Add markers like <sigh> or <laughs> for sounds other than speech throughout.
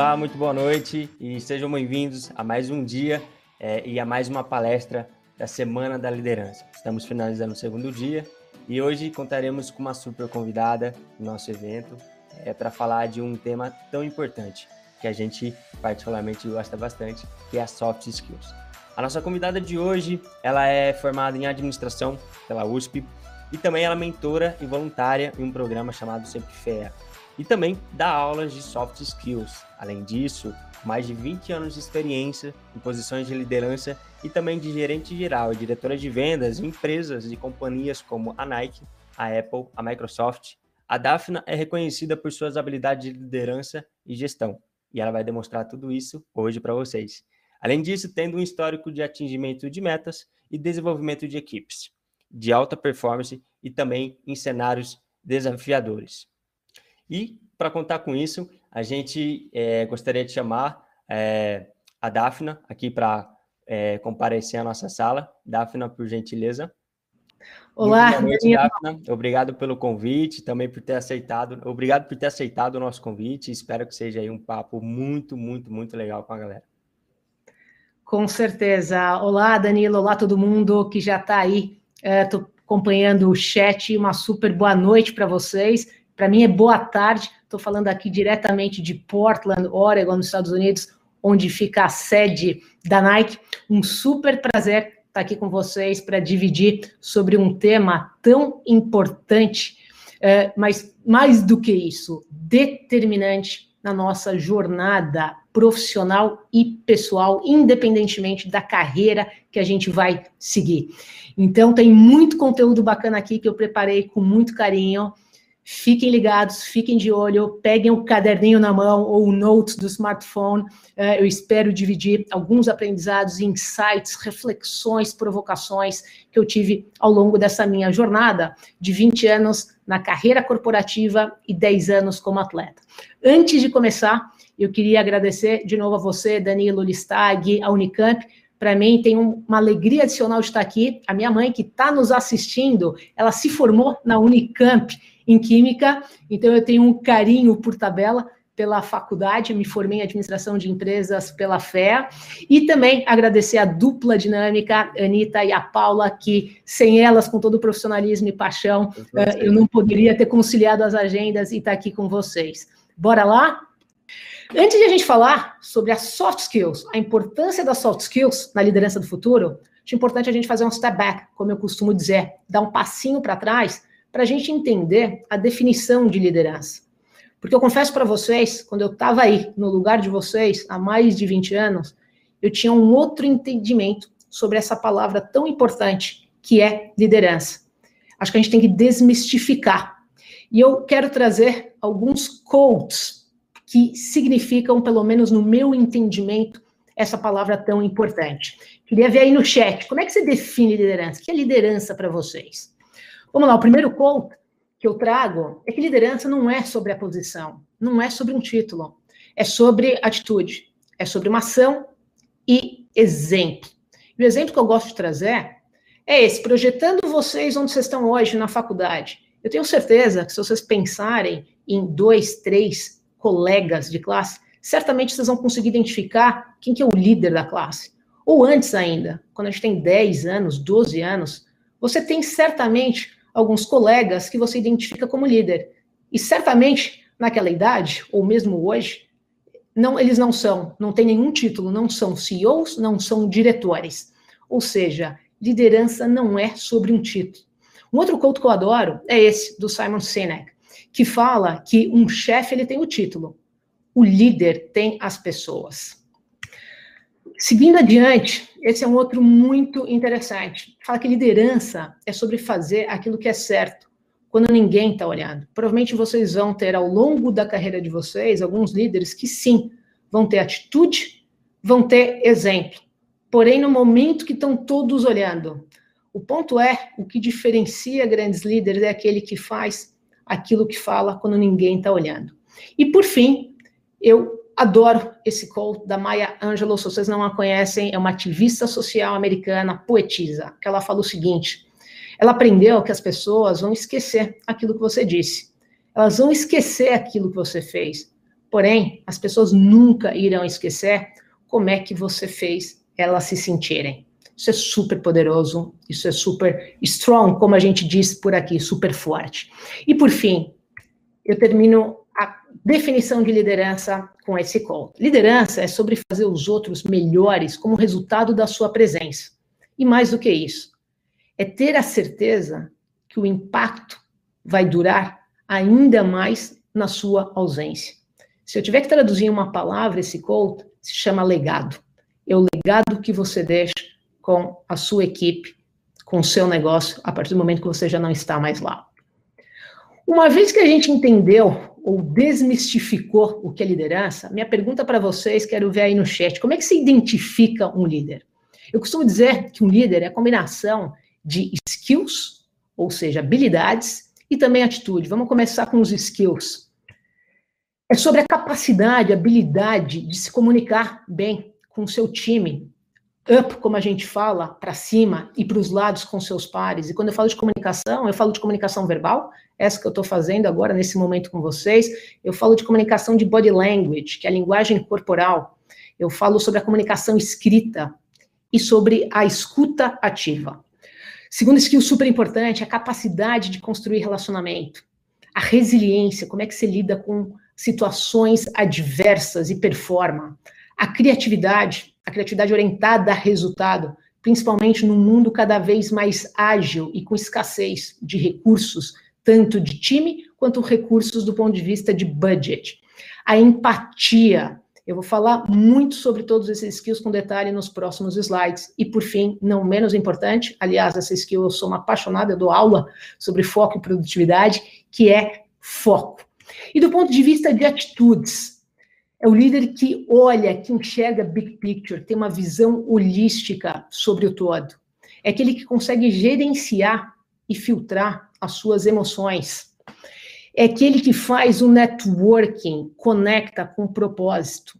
Olá, muito boa noite e sejam bem-vindos a mais um dia é, e a mais uma palestra da Semana da Liderança. Estamos finalizando o segundo dia e hoje contaremos com uma super convidada no nosso evento é, para falar de um tema tão importante que a gente particularmente gosta bastante, que é a soft skills. A nossa convidada de hoje, ela é formada em administração pela USP e também ela é mentora e voluntária em um programa chamado Sempre Fé e também dá aulas de soft skills. Além disso, mais de 20 anos de experiência em posições de liderança e também de gerente geral e diretora de vendas em empresas e companhias como a Nike, a Apple, a Microsoft. A Daphna é reconhecida por suas habilidades de liderança e gestão, e ela vai demonstrar tudo isso hoje para vocês. Além disso, tendo um histórico de atingimento de metas e desenvolvimento de equipes, de alta performance e também em cenários desafiadores. E, para contar com isso, a gente é, gostaria de chamar é, a Dafna aqui para é, comparecer à nossa sala. Dafna, por gentileza. Olá, Muito boa noite, Dafna. Obrigado pelo convite, também por ter aceitado. Obrigado por ter aceitado o nosso convite. Espero que seja aí um papo muito, muito, muito legal com a galera. Com certeza. Olá, Danilo. Olá, todo mundo que já está aí. Estou acompanhando o chat. Uma super boa noite para vocês. Para mim é boa tarde. Estou falando aqui diretamente de Portland, Oregon, nos Estados Unidos, onde fica a sede da Nike. Um super prazer estar tá aqui com vocês para dividir sobre um tema tão importante, é, mas mais do que isso, determinante na nossa jornada profissional e pessoal, independentemente da carreira que a gente vai seguir. Então, tem muito conteúdo bacana aqui que eu preparei com muito carinho. Fiquem ligados, fiquem de olho, peguem o caderninho na mão ou o notes do smartphone. É, eu espero dividir alguns aprendizados, insights, reflexões, provocações que eu tive ao longo dessa minha jornada de 20 anos na carreira corporativa e 10 anos como atleta. Antes de começar, eu queria agradecer de novo a você, Danilo Listag, a Unicamp, para mim tem uma alegria adicional de estar aqui. A minha mãe, que está nos assistindo, ela se formou na Unicamp em Química, então eu tenho um carinho por tabela pela faculdade, me formei em administração de empresas pela FEA, e também agradecer a dupla dinâmica, a Anitta e a Paula, que sem elas, com todo o profissionalismo e paixão, eh, eu não poderia ter conciliado as agendas e estar aqui com vocês. Bora lá? Antes de a gente falar sobre as soft skills, a importância das soft skills na liderança do futuro, acho importante a gente fazer um step back, como eu costumo dizer, dar um passinho para trás para a gente entender a definição de liderança. Porque eu confesso para vocês, quando eu estava aí, no lugar de vocês, há mais de 20 anos, eu tinha um outro entendimento sobre essa palavra tão importante, que é liderança. Acho que a gente tem que desmistificar. E eu quero trazer alguns quotes que significam, pelo menos no meu entendimento, essa palavra tão importante. Queria ver aí no chat, como é que você define liderança? O que é liderança para vocês? Vamos lá, o primeiro ponto que eu trago é que liderança não é sobre a posição, não é sobre um título, é sobre atitude, é sobre uma ação e exemplo. E o exemplo que eu gosto de trazer é esse, projetando vocês onde vocês estão hoje na faculdade. Eu tenho certeza que se vocês pensarem em dois, três colegas de classe, certamente vocês vão conseguir identificar quem que é o líder da classe. Ou antes ainda, quando a gente tem 10 anos, 12 anos, você tem certamente alguns colegas que você identifica como líder. E certamente, naquela idade, ou mesmo hoje, não, eles não são, não têm nenhum título, não são CEOs, não são diretores. Ou seja, liderança não é sobre um título. Um outro quote que eu adoro é esse, do Simon Sinek, que fala que um chefe ele tem o título, o líder tem as pessoas. Seguindo adiante, esse é um outro muito interessante. Fala que liderança é sobre fazer aquilo que é certo, quando ninguém está olhando. Provavelmente vocês vão ter, ao longo da carreira de vocês, alguns líderes que sim, vão ter atitude, vão ter exemplo. Porém, no momento que estão todos olhando, o ponto é, o que diferencia grandes líderes é aquele que faz aquilo que fala quando ninguém está olhando. E, por fim, eu Adoro esse quote da Maya Angelou, se vocês não a conhecem, é uma ativista social americana, poetisa, que ela fala o seguinte, ela aprendeu que as pessoas vão esquecer aquilo que você disse, elas vão esquecer aquilo que você fez, Porém, as pessoas nunca irão esquecer como é que você fez elas se sentirem. Isso é super poderoso, isso é super strong, como a gente diz por aqui, super forte. E por fim, eu termino a definição de liderança com esse call. Liderança é sobre fazer os outros melhores como resultado da sua presença. E mais do que isso, é ter a certeza que o impacto vai durar ainda mais na sua ausência. Se eu tiver que traduzir uma palavra esse call, se chama legado. É o legado que você deixa com a sua equipe, com o seu negócio, a partir do momento que você já não está mais lá. Uma vez que a gente entendeu ou desmistificou o que é liderança, minha pergunta para vocês, quero ver aí no chat, como é que se identifica um líder? Eu costumo dizer que um líder é a combinação de skills, ou seja, habilidades, e também atitude. Vamos começar com os skills. É sobre a capacidade, habilidade de se comunicar bem com o seu time, up, como a gente fala, para cima e para os lados com seus pares. E quando eu falo de comunicação, eu falo de comunicação verbal, essa que eu estou fazendo agora nesse momento com vocês. Eu falo de comunicação de body language, que é a linguagem corporal. Eu falo sobre a comunicação escrita e sobre a escuta ativa. Segundo skill super importante, a capacidade de construir relacionamento. A resiliência, como é que você lida com situações adversas e performa. A criatividade, a criatividade orientada a resultado, principalmente num mundo cada vez mais ágil e com escassez de recursos, tanto de time quanto recursos do ponto de vista de budget. A empatia. Eu vou falar muito sobre todos esses skills com detalhe nos próximos slides. E, por fim, não menos importante, aliás, essa skill eu sou uma apaixonada, eu dou aula sobre foco e produtividade, que é foco. E do ponto de vista de atitudes, é o líder que olha, que enxerga big picture, tem uma visão holística sobre o todo. É aquele que consegue gerenciar e filtrar as suas emoções. É aquele que faz o networking, conecta com o propósito.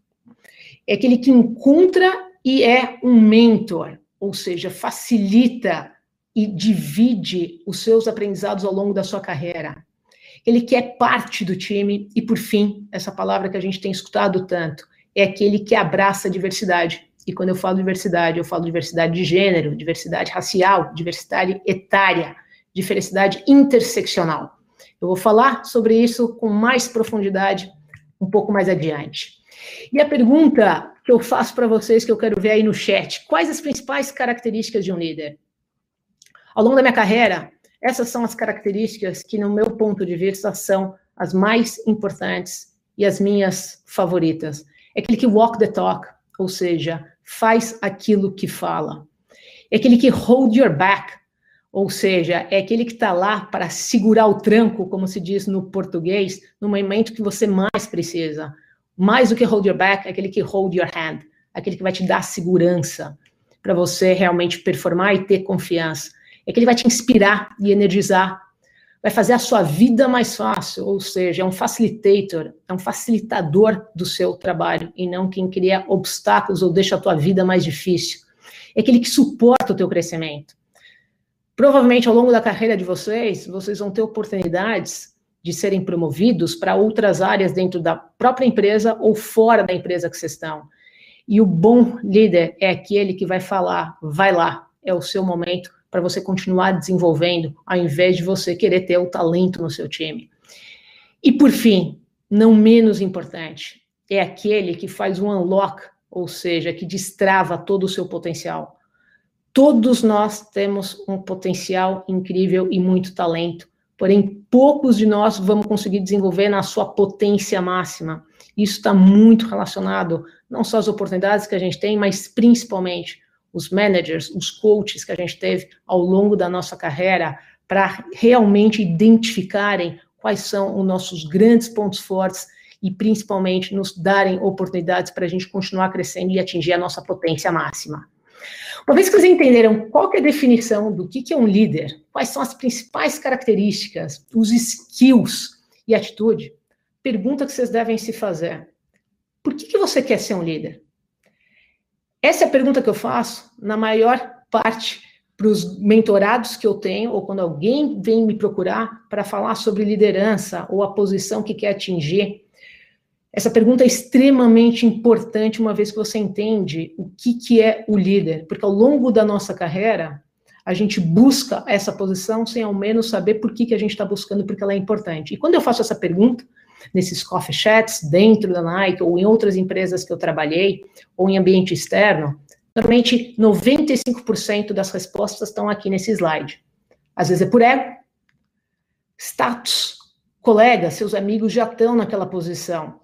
É aquele que encontra e é um mentor, ou seja, facilita e divide os seus aprendizados ao longo da sua carreira ele quer parte do time, e por fim, essa palavra que a gente tem escutado tanto, é aquele que abraça a diversidade. E quando eu falo diversidade, eu falo diversidade de gênero, diversidade racial, diversidade etária, diversidade interseccional. Eu vou falar sobre isso com mais profundidade um pouco mais adiante. E a pergunta que eu faço para vocês, que eu quero ver aí no chat: quais as principais características de um líder? Ao longo da minha carreira, essas são as características que, no meu ponto de vista, são as mais importantes e as minhas favoritas. É aquele que walk the talk, ou seja, faz aquilo que fala. É aquele que hold your back, ou seja, é aquele que está lá para segurar o tranco, como se diz no português, no momento que você mais precisa. Mais do que hold your back, é aquele que hold your hand, aquele que vai te dar segurança para você realmente performar e ter confiança é que ele vai te inspirar e energizar, vai fazer a sua vida mais fácil, ou seja, é um facilitator, é um facilitador do seu trabalho e não quem cria obstáculos ou deixa a tua vida mais difícil. É aquele que suporta o teu crescimento. Provavelmente ao longo da carreira de vocês, vocês vão ter oportunidades de serem promovidos para outras áreas dentro da própria empresa ou fora da empresa que vocês estão. E o bom líder é aquele que vai falar, vai lá, é o seu momento, para você continuar desenvolvendo, ao invés de você querer ter o talento no seu time. E por fim, não menos importante, é aquele que faz um unlock, ou seja, que destrava todo o seu potencial. Todos nós temos um potencial incrível e muito talento, porém poucos de nós vamos conseguir desenvolver na sua potência máxima. Isso está muito relacionado não só às oportunidades que a gente tem, mas principalmente os managers, os coaches que a gente teve ao longo da nossa carreira, para realmente identificarem quais são os nossos grandes pontos fortes e principalmente nos darem oportunidades para a gente continuar crescendo e atingir a nossa potência máxima. Uma vez que vocês entenderam qual é a definição do que é um líder, quais são as principais características, os skills e atitude, pergunta que vocês devem se fazer. Por que, que você quer ser um líder? Essa é a pergunta que eu faço na maior parte para os mentorados que eu tenho, ou quando alguém vem me procurar para falar sobre liderança ou a posição que quer atingir. Essa pergunta é extremamente importante uma vez que você entende o que, que é o líder, porque ao longo da nossa carreira, a gente busca essa posição sem ao menos saber por que, que a gente está buscando, porque ela é importante. E quando eu faço essa pergunta, nesses coffee chats, dentro da Nike, ou em outras empresas que eu trabalhei, ou em ambiente externo, normalmente 95% das respostas estão aqui nesse slide. Às vezes é por ego, status, colegas, seus amigos já estão naquela posição.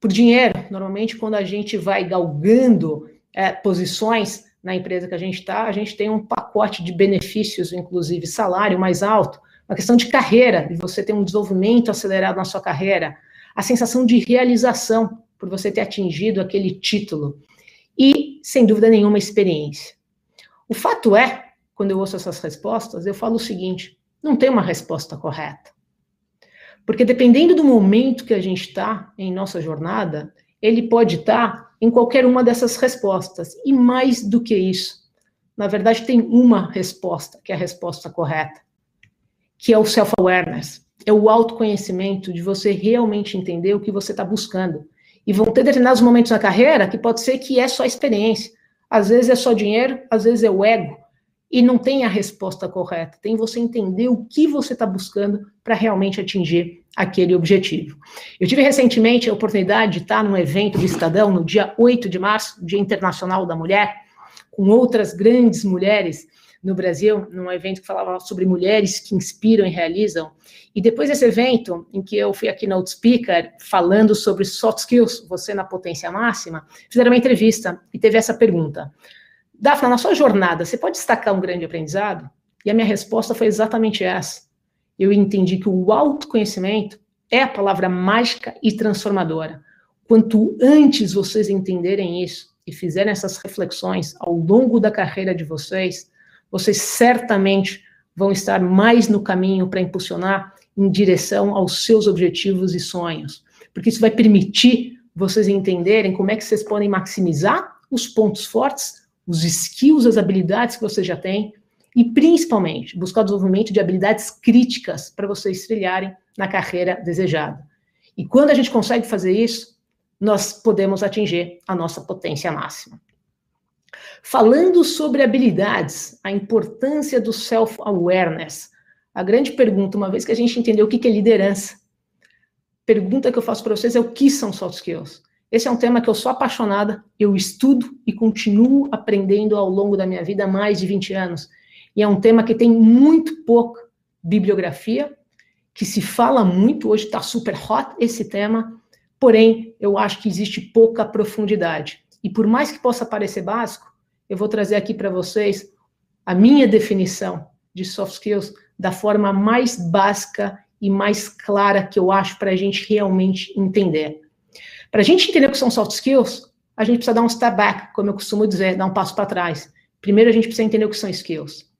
Por dinheiro, normalmente quando a gente vai galgando é, posições na empresa que a gente está, a gente tem um pacote de benefícios, inclusive salário mais alto, uma questão de carreira, de você ter um desenvolvimento acelerado na sua carreira, a sensação de realização por você ter atingido aquele título e, sem dúvida nenhuma, experiência. O fato é, quando eu ouço essas respostas, eu falo o seguinte: não tem uma resposta correta. Porque dependendo do momento que a gente está em nossa jornada, ele pode estar tá em qualquer uma dessas respostas. E mais do que isso, na verdade, tem uma resposta que é a resposta correta, que é o self-awareness. É o autoconhecimento de você realmente entender o que você está buscando. E vão ter determinados momentos na carreira que pode ser que é só experiência. Às vezes é só dinheiro, às vezes é o ego, e não tem a resposta correta. Tem você entender o que você está buscando para realmente atingir aquele objetivo. Eu tive recentemente a oportunidade de estar num evento de Estadão, no dia 8 de março, Dia Internacional da Mulher, com outras grandes mulheres no Brasil, num evento que falava sobre mulheres que inspiram e realizam. E depois desse evento, em que eu fui aqui na Outspeaker, falando sobre soft skills, você na potência máxima, fizeram uma entrevista e teve essa pergunta. Dafna, na sua jornada, você pode destacar um grande aprendizado? E a minha resposta foi exatamente essa. Eu entendi que o autoconhecimento é a palavra mágica e transformadora. Quanto antes vocês entenderem isso e fizerem essas reflexões ao longo da carreira de vocês, vocês certamente vão estar mais no caminho para impulsionar em direção aos seus objetivos e sonhos. Porque isso vai permitir vocês entenderem como é que vocês podem maximizar os pontos fortes os skills, as habilidades que você já tem, e principalmente buscar o desenvolvimento de habilidades críticas para vocês trilharem na carreira desejada. E quando a gente consegue fazer isso, nós podemos atingir a nossa potência máxima. Falando sobre habilidades, a importância do self-awareness, a grande pergunta, uma vez que a gente entendeu o que é liderança, pergunta que eu faço para vocês é o que são soft skills? Esse é um tema que eu sou apaixonada, eu estudo e continuo aprendendo ao longo da minha vida há mais de 20 anos. E é um tema que tem muito pouca bibliografia, que se fala muito, hoje está super hot esse tema, porém, eu acho que existe pouca profundidade. E por mais que possa parecer básico, eu vou trazer aqui para vocês a minha definição de soft skills da forma mais básica e mais clara que eu acho para a gente realmente entender. Para a gente entender o que são soft skills, a gente precisa dar um step back, como eu costumo dizer, dar um passo para trás. Primeiro, a gente precisa entender o que são skills.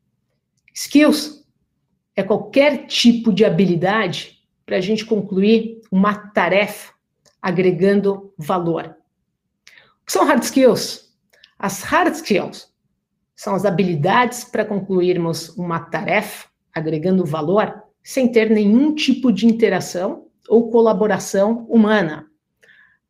Skills é qualquer tipo de habilidade para a gente concluir uma tarefa agregando valor. Que são hard skills? As hard skills são as habilidades para concluirmos uma tarefa agregando valor sem ter nenhum tipo de interação ou colaboração humana.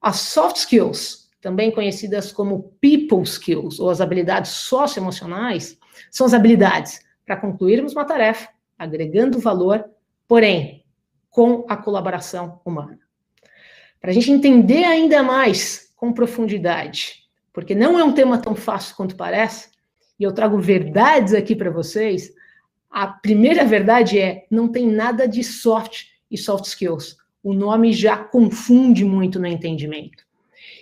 As soft skills, também conhecidas como people skills, ou as habilidades socioemocionais, são as habilidades para concluirmos uma tarefa, agregando valor, porém, com a colaboração humana. Para a gente entender ainda mais com profundidade, porque não é um tema tão fácil quanto parece, e eu trago verdades aqui para vocês. A primeira verdade é: não tem nada de soft e soft skills o nome já confunde muito no entendimento.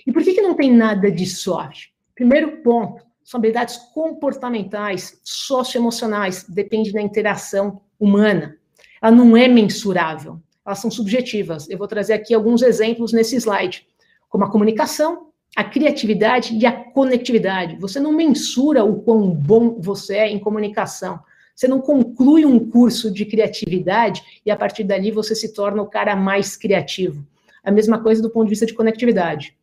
E por que, que não tem nada de soft? Primeiro ponto, são habilidades comportamentais, socioemocionais, depende da interação humana. Ela não é mensurável, elas são subjetivas. Eu vou trazer aqui alguns exemplos nesse slide, como a comunicação, a criatividade e a conectividade. Você não mensura o quão bom você é em comunicação. Você não conclui um curso de criatividade e a partir dali você se torna o cara mais criativo. A mesma coisa do ponto de vista de conectividade.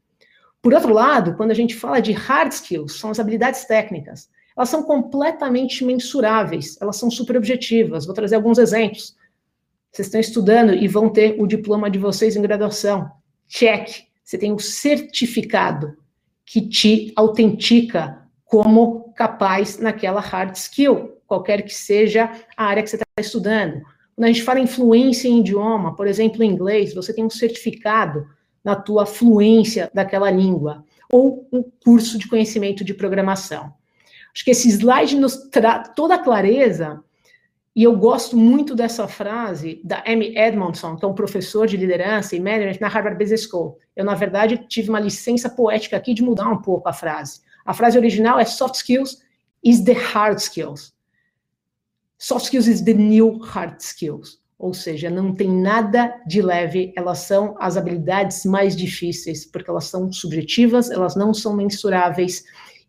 Por outro lado, quando a gente fala de hard skills, são as habilidades técnicas. Elas são completamente mensuráveis, elas são super objetivas. Vou trazer alguns exemplos. Vocês estão estudando e vão ter o diploma de vocês em graduação. Check. Você tem um certificado que te autentica como capaz naquela hard skill, qualquer que seja a área que você está estudando. Quando a gente fala em fluência em idioma, por exemplo, em inglês, você tem um certificado na tua fluência daquela língua, ou um curso de conhecimento de programação. Acho que esse slide nos traz toda a clareza, e eu gosto muito dessa frase da Amy Edmondson, que é um professor de liderança e management na Harvard Business School. Eu, na verdade, tive uma licença poética aqui de mudar um pouco a frase. A frase original é soft skills is the hard skills. Soft skills is the new hard skills. Ou seja, não tem nada de leve, elas são as habilidades mais difíceis, porque elas são subjetivas, elas não são mensuráveis,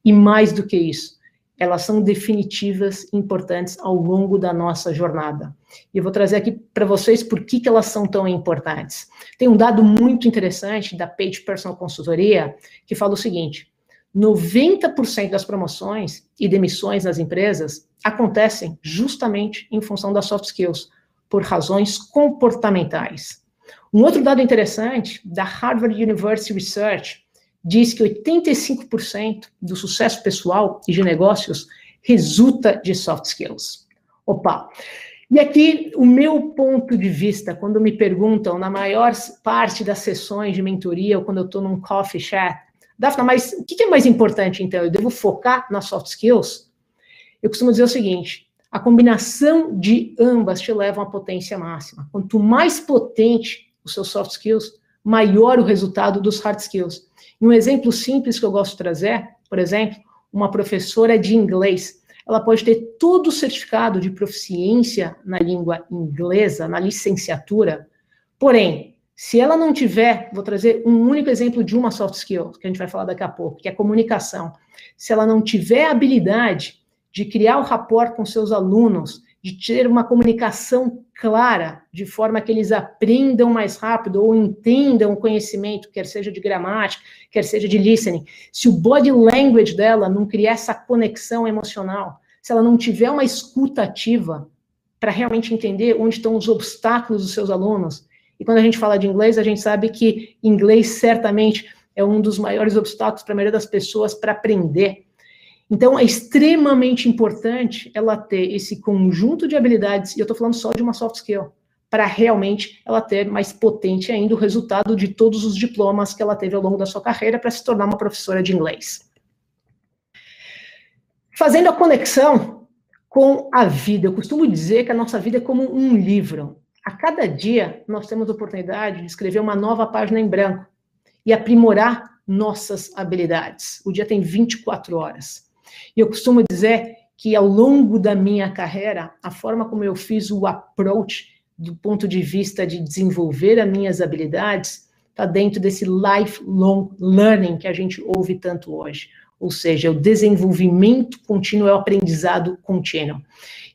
e mais do que isso, elas são definitivas, importantes ao longo da nossa jornada. E eu vou trazer aqui para vocês por que, que elas são tão importantes. Tem um dado muito interessante da Page Personal Consultoria que fala o seguinte: 90% das promoções e demissões nas empresas acontecem justamente em função das soft skills por razões comportamentais. Um outro dado interessante da Harvard University Research diz que 85% do sucesso pessoal e de negócios resulta de soft skills. Opa! E aqui o meu ponto de vista, quando me perguntam na maior parte das sessões de mentoria ou quando eu estou num coffee chat, Dafna, mas o que é mais importante então? Eu devo focar nas soft skills? Eu costumo dizer o seguinte: a combinação de ambas te leva uma potência máxima. Quanto mais potente os seus soft skills, maior o resultado dos hard skills. Um exemplo simples que eu gosto de trazer, por exemplo, uma professora de inglês, ela pode ter todo o certificado de proficiência na língua inglesa, na licenciatura, porém, se ela não tiver, vou trazer um único exemplo de uma soft skill, que a gente vai falar daqui a pouco, que é comunicação. Se ela não tiver habilidade de criar o rapport com seus alunos, de ter uma comunicação clara, de forma que eles aprendam mais rápido ou entendam o conhecimento, quer seja de gramática, quer seja de listening. Se o body language dela não criar essa conexão emocional, se ela não tiver uma escuta ativa para realmente entender onde estão os obstáculos dos seus alunos. E quando a gente fala de inglês, a gente sabe que inglês certamente é um dos maiores obstáculos para a maioria das pessoas para aprender. Então, é extremamente importante ela ter esse conjunto de habilidades, e eu estou falando só de uma soft skill, para realmente ela ter mais potente ainda o resultado de todos os diplomas que ela teve ao longo da sua carreira para se tornar uma professora de inglês. Fazendo a conexão com a vida, eu costumo dizer que a nossa vida é como um livro. A cada dia nós temos a oportunidade de escrever uma nova página em branco e aprimorar nossas habilidades. O dia tem 24 horas. E eu costumo dizer que ao longo da minha carreira, a forma como eu fiz o approach do ponto de vista de desenvolver as minhas habilidades está dentro desse lifelong learning que a gente ouve tanto hoje. Ou seja, o desenvolvimento contínuo é o aprendizado contínuo.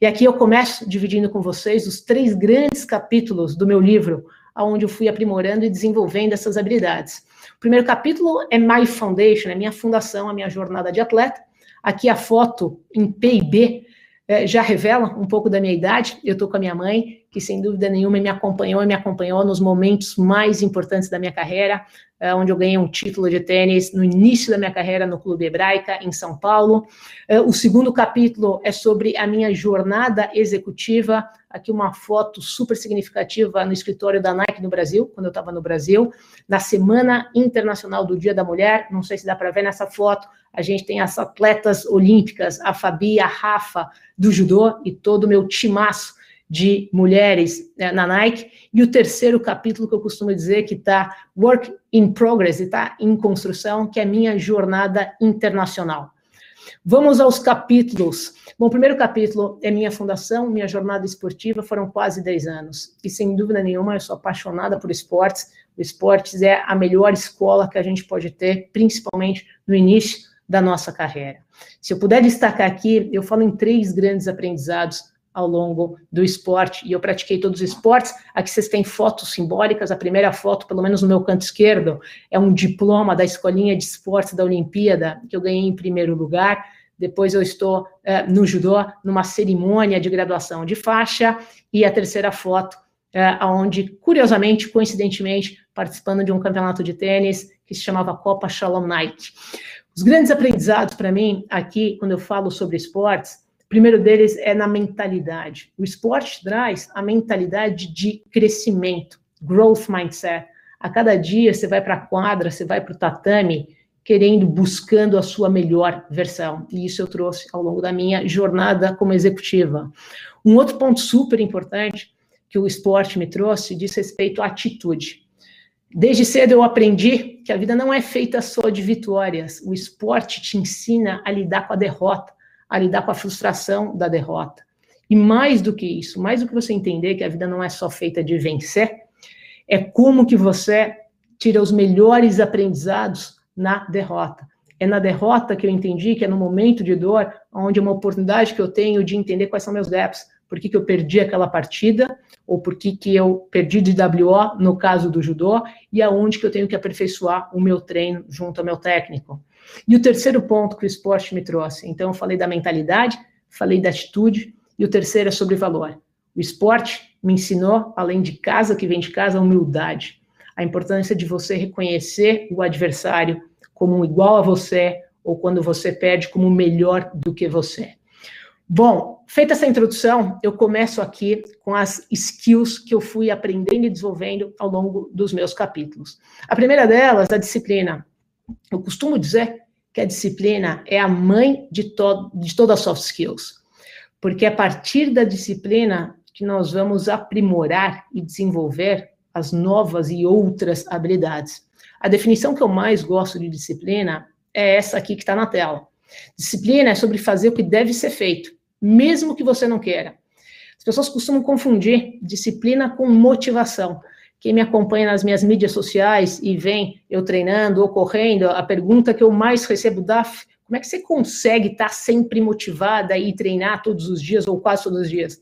E aqui eu começo dividindo com vocês os três grandes capítulos do meu livro, onde eu fui aprimorando e desenvolvendo essas habilidades. O primeiro capítulo é My Foundation, é minha fundação, a minha jornada de atleta. Aqui a foto em PIB é, já revela um pouco da minha idade. Eu estou com a minha mãe, que sem dúvida nenhuma me acompanhou e me acompanhou nos momentos mais importantes da minha carreira, é, onde eu ganhei um título de tênis no início da minha carreira no Clube Hebraica, em São Paulo. É, o segundo capítulo é sobre a minha jornada executiva. Aqui uma foto super significativa no escritório da Nike no Brasil, quando eu estava no Brasil, na Semana Internacional do Dia da Mulher. Não sei se dá para ver nessa foto, a gente tem as atletas olímpicas, a Fabi, a Rafa do judô e todo o meu timaço de mulheres né, na Nike. E o terceiro capítulo que eu costumo dizer que está work in progress, está em construção, que é minha jornada internacional. Vamos aos capítulos. Bom, o primeiro capítulo é minha fundação, minha jornada esportiva, foram quase 10 anos. E sem dúvida nenhuma, eu sou apaixonada por esportes. O esportes é a melhor escola que a gente pode ter, principalmente no início da nossa carreira. Se eu puder destacar aqui, eu falo em três grandes aprendizados ao longo do esporte, e eu pratiquei todos os esportes. Aqui vocês têm fotos simbólicas. A primeira foto, pelo menos no meu canto esquerdo, é um diploma da Escolinha de Esportes da Olimpíada, que eu ganhei em primeiro lugar. Depois eu estou é, no judô, numa cerimônia de graduação de faixa. E a terceira foto é, onde, curiosamente, coincidentemente, participando de um campeonato de tênis que se chamava Copa Shalom Night. Os grandes aprendizados para mim aqui, quando eu falo sobre esportes, o primeiro deles é na mentalidade. O esporte traz a mentalidade de crescimento, growth mindset. A cada dia você vai para a quadra, você vai para o tatame, querendo, buscando a sua melhor versão. E isso eu trouxe ao longo da minha jornada como executiva. Um outro ponto super importante que o esporte me trouxe diz respeito à atitude. Desde cedo eu aprendi que a vida não é feita só de vitórias. O esporte te ensina a lidar com a derrota, a lidar com a frustração da derrota. E mais do que isso, mais do que você entender que a vida não é só feita de vencer, é como que você tira os melhores aprendizados na derrota. É na derrota que eu entendi que é no momento de dor, onde é uma oportunidade que eu tenho de entender quais são meus gaps, por que, que eu perdi aquela partida, ou por que, que eu perdi de WO, no caso do judô, e aonde que eu tenho que aperfeiçoar o meu treino junto ao meu técnico. E o terceiro ponto que o esporte me trouxe, então eu falei da mentalidade, falei da atitude, e o terceiro é sobre valor. O esporte me ensinou, além de casa que vem de casa, a humildade. A importância de você reconhecer o adversário como igual a você, ou quando você perde como melhor do que você. Bom, feita essa introdução, eu começo aqui com as skills que eu fui aprendendo e desenvolvendo ao longo dos meus capítulos. A primeira delas, a disciplina. Eu costumo dizer que a disciplina é a mãe de, to de todas as soft skills, porque é a partir da disciplina que nós vamos aprimorar e desenvolver as novas e outras habilidades. A definição que eu mais gosto de disciplina é essa aqui que está na tela. Disciplina é sobre fazer o que deve ser feito mesmo que você não queira. As pessoas costumam confundir disciplina com motivação. Quem me acompanha nas minhas mídias sociais e vem eu treinando ou correndo, a pergunta que eu mais recebo, Daf, como é que você consegue estar sempre motivada e treinar todos os dias ou quase todos os dias?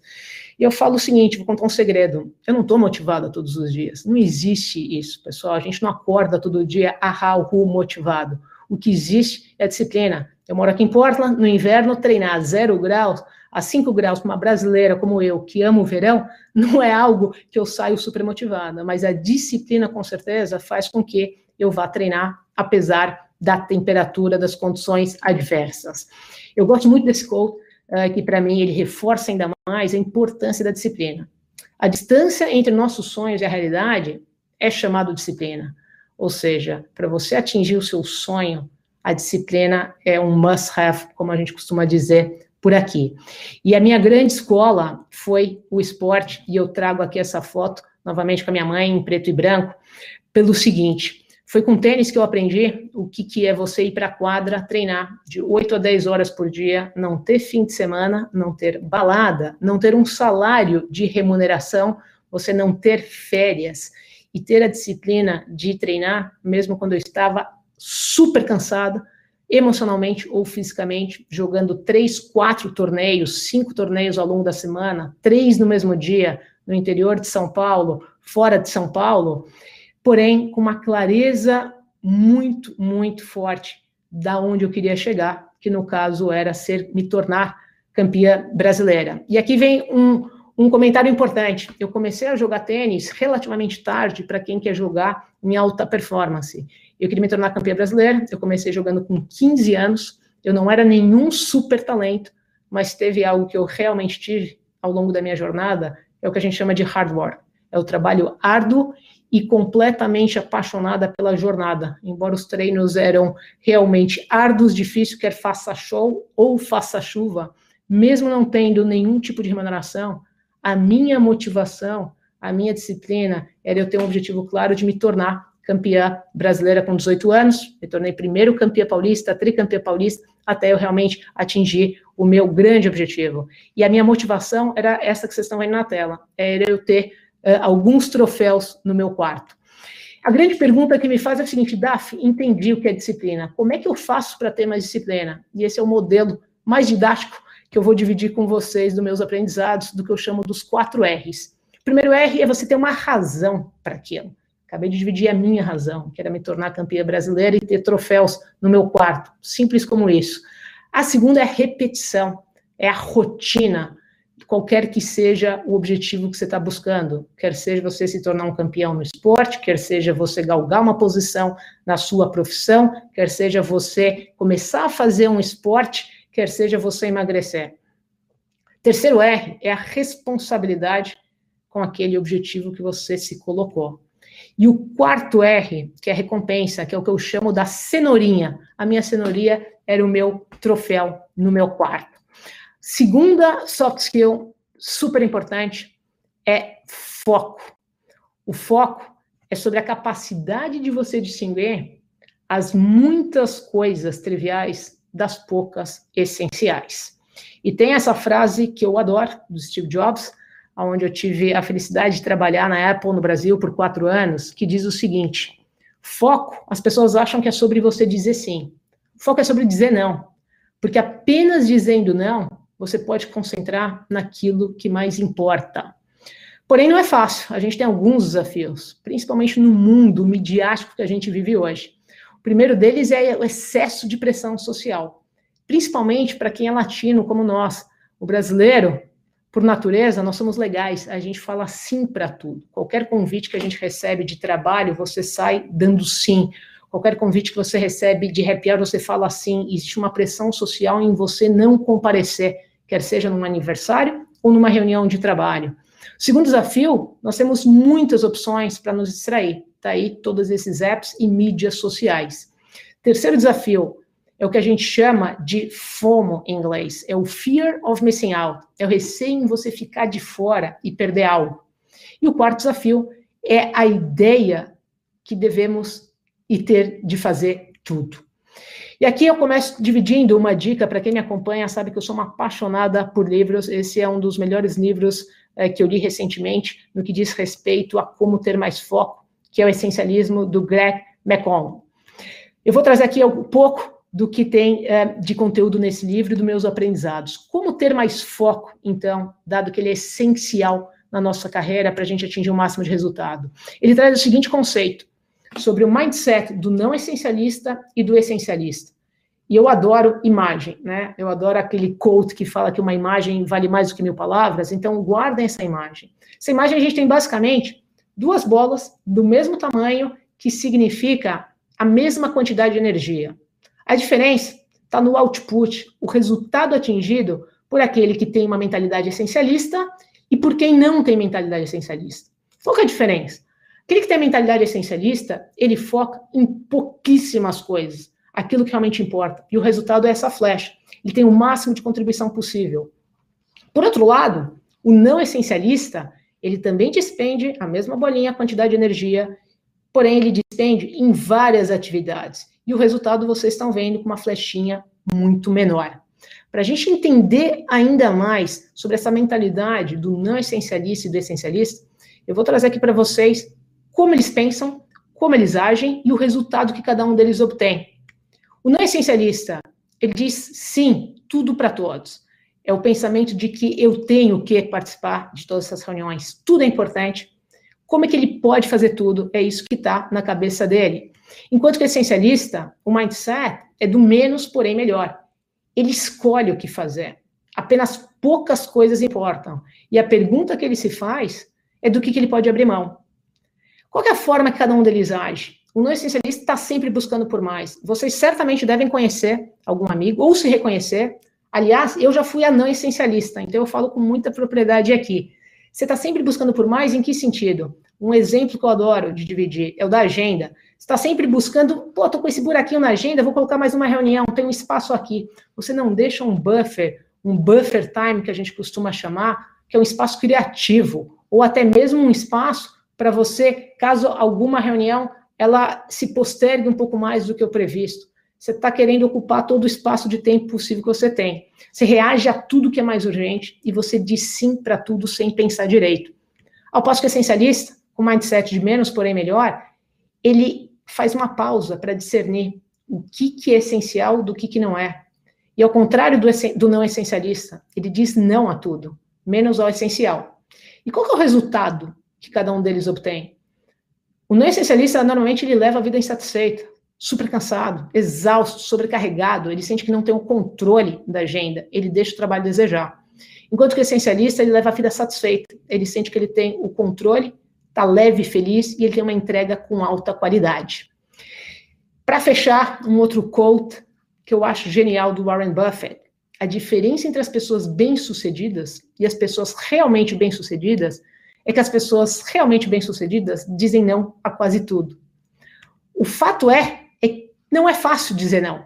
E eu falo o seguinte, vou contar um segredo. Eu não estou motivada todos os dias. Não existe isso, pessoal. A gente não acorda todo dia, ahá, motivado. O que existe é disciplina. Eu moro aqui em Portland, no inverno, treinar zero graus, a cinco graus para uma brasileira como eu, que amo o verão, <laughs> não é algo que eu saio super motivada, mas a disciplina, com certeza, faz com que eu vá treinar, apesar da temperatura, das condições adversas. Eu gosto muito desse quote, uh, que para mim ele reforça ainda mais a importância da disciplina. A distância entre nossos sonhos e a realidade é chamado disciplina. Ou seja, para você atingir o seu sonho, a disciplina é um must-have, como a gente costuma dizer por aqui. E a minha grande escola foi o esporte, e eu trago aqui essa foto, novamente com a minha mãe, em preto e branco, pelo seguinte, foi com tênis que eu aprendi o que, que é você ir para a quadra, treinar de 8 a 10 horas por dia, não ter fim de semana, não ter balada, não ter um salário de remuneração, você não ter férias e ter a disciplina de treinar, mesmo quando eu estava super cansada, emocionalmente ou fisicamente, jogando três, quatro torneios, cinco torneios ao longo da semana, três no mesmo dia, no interior de São Paulo, fora de São Paulo, porém com uma clareza muito, muito forte da onde eu queria chegar, que no caso era ser, me tornar campeã brasileira. E aqui vem um, um comentário importante. Eu comecei a jogar tênis relativamente tarde para quem quer jogar em alta performance. Eu queria me tornar campeã brasileira, eu comecei jogando com 15 anos, eu não era nenhum super talento, mas teve algo que eu realmente tive ao longo da minha jornada, é o que a gente chama de hard work. É o trabalho árduo e completamente apaixonada pela jornada. Embora os treinos eram realmente árduos, difíceis, quer faça show ou faça chuva, mesmo não tendo nenhum tipo de remuneração, a minha motivação, a minha disciplina era eu ter um objetivo claro de me tornar campeã brasileira com 18 anos, me tornei primeiro campeã paulista, tricampeã paulista, até eu realmente atingir o meu grande objetivo. E a minha motivação era essa que vocês estão vendo na tela, era eu ter uh, alguns troféus no meu quarto. A grande pergunta que me faz é a seguinte, Daf, entendi o que é disciplina, como é que eu faço para ter mais disciplina? E esse é o modelo mais didático que eu vou dividir com vocês dos meus aprendizados, do que eu chamo dos quatro R's. O primeiro R é você ter uma razão para aquilo. Acabei de dividir a minha razão, que era me tornar campeã brasileira e ter troféus no meu quarto. Simples como isso. A segunda é repetição, é a rotina. qualquer que seja o objetivo que você está buscando, quer seja você se tornar um campeão no esporte, quer seja você galgar uma posição na sua profissão, quer seja você começar a fazer um esporte, quer seja você emagrecer. Terceiro R é a responsabilidade com aquele objetivo que você se colocou. E o quarto R, que é a recompensa, que é o que eu chamo da cenourinha. A minha cenourinha era o meu troféu no meu quarto. Segunda soft skill super importante é foco. O foco é sobre a capacidade de você distinguir as muitas coisas triviais das poucas essenciais. E tem essa frase que eu adoro, do Steve Jobs, onde eu tive a felicidade de trabalhar na Apple no Brasil por quatro anos, que diz o seguinte: foco, as pessoas acham que é sobre você dizer sim. Foco é sobre dizer não. Porque apenas dizendo não, você pode concentrar naquilo que mais importa. Porém, não é fácil. A gente tem alguns desafios, principalmente no mundo midiático que a gente vive hoje. O primeiro deles é o excesso de pressão social, principalmente para quem é latino como nós. O brasileiro, por natureza, nós somos legais, a gente fala sim para tudo. Qualquer convite que a gente recebe de trabalho, você sai dando sim. Qualquer convite que você recebe de happy hour, você fala sim. Existe uma pressão social em você não comparecer quer seja num aniversário ou numa reunião de trabalho. Segundo desafio, nós temos muitas opções para nos distrair. Está aí todos esses apps e mídias sociais. Terceiro desafio é o que a gente chama de FOMO em inglês, é o Fear of Missing Out, é o receio em você ficar de fora e perder algo. E o quarto desafio é a ideia que devemos e ter de fazer tudo. E aqui eu começo dividindo uma dica para quem me acompanha, sabe que eu sou uma apaixonada por livros. Esse é um dos melhores livros é, que eu li recentemente no que diz respeito a como ter mais foco, que é o essencialismo do Greg McConnell. Eu vou trazer aqui um pouco do que tem é, de conteúdo nesse livro e dos meus aprendizados. Como ter mais foco, então, dado que ele é essencial na nossa carreira para a gente atingir o máximo de resultado. Ele traz o seguinte conceito: sobre o mindset do não essencialista e do essencialista. E eu adoro imagem, né? Eu adoro aquele quote que fala que uma imagem vale mais do que mil palavras, então guardem essa imagem. Essa imagem a gente tem basicamente duas bolas do mesmo tamanho que significa a mesma quantidade de energia. A diferença está no output, o resultado atingido por aquele que tem uma mentalidade essencialista e por quem não tem mentalidade essencialista. Qual é a diferença? Aquele que tem a mentalidade essencialista, ele foca em pouquíssimas coisas, aquilo que realmente importa. E o resultado é essa flecha. Ele tem o máximo de contribuição possível. Por outro lado, o não essencialista, ele também despende a mesma bolinha, a quantidade de energia, porém ele despende em várias atividades. E o resultado vocês estão vendo com uma flechinha muito menor. Para a gente entender ainda mais sobre essa mentalidade do não essencialista e do essencialista, eu vou trazer aqui para vocês como eles pensam, como eles agem e o resultado que cada um deles obtém. O não essencialista, ele diz sim, tudo para todos. É o pensamento de que eu tenho que participar de todas essas reuniões, tudo é importante. Como é que ele pode fazer tudo? É isso que está na cabeça dele. Enquanto que o essencialista, o mindset é do menos, porém melhor. Ele escolhe o que fazer. Apenas poucas coisas importam. E a pergunta que ele se faz é do que, que ele pode abrir mão. Qual é a forma que cada um deles age? O não essencialista está sempre buscando por mais. Vocês certamente devem conhecer algum amigo ou se reconhecer. Aliás, eu já fui a não essencialista, então eu falo com muita propriedade aqui. Você está sempre buscando por mais em que sentido? Um exemplo que eu adoro de dividir é o da agenda. Está sempre buscando, pô, tô com esse buraquinho na agenda, vou colocar mais uma reunião, tem um espaço aqui. Você não deixa um buffer, um buffer time que a gente costuma chamar, que é um espaço criativo, ou até mesmo um espaço para você, caso alguma reunião ela se postergue um pouco mais do que o previsto. Você está querendo ocupar todo o espaço de tempo possível que você tem. Você reage a tudo que é mais urgente e você diz sim para tudo sem pensar direito. Ao passo que essencialista, com mindset de menos, porém melhor, ele faz uma pausa para discernir o que, que é essencial do que, que não é. E ao contrário do, do não essencialista, ele diz não a tudo, menos ao essencial. E qual é o resultado que cada um deles obtém. O não essencialista, normalmente, ele leva a vida insatisfeita, super cansado, exausto, sobrecarregado, ele sente que não tem o controle da agenda, ele deixa o trabalho desejar. Enquanto que o essencialista, ele leva a vida satisfeita, ele sente que ele tem o controle, está leve e feliz, e ele tem uma entrega com alta qualidade. Para fechar, um outro quote que eu acho genial do Warren Buffett. A diferença entre as pessoas bem-sucedidas e as pessoas realmente bem-sucedidas é que as pessoas realmente bem-sucedidas dizem não a quase tudo. O fato é, é não é fácil dizer não.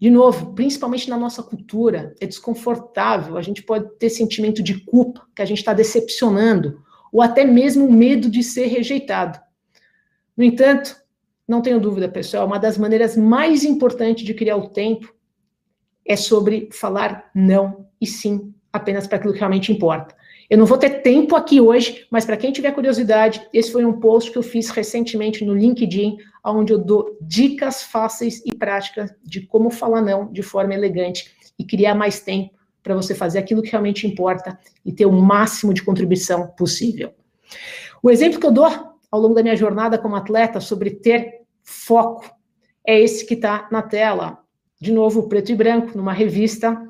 De novo, principalmente na nossa cultura, é desconfortável, a gente pode ter sentimento de culpa, que a gente está decepcionando, ou até mesmo medo de ser rejeitado. No entanto, não tenho dúvida, pessoal, uma das maneiras mais importantes de criar o tempo é sobre falar não e sim apenas para aquilo que realmente importa. Eu não vou ter tempo aqui hoje, mas para quem tiver curiosidade, esse foi um post que eu fiz recentemente no LinkedIn, onde eu dou dicas fáceis e práticas de como falar não de forma elegante e criar mais tempo para você fazer aquilo que realmente importa e ter o máximo de contribuição possível. O exemplo que eu dou ao longo da minha jornada como atleta sobre ter foco é esse que está na tela. De novo, preto e branco, numa revista,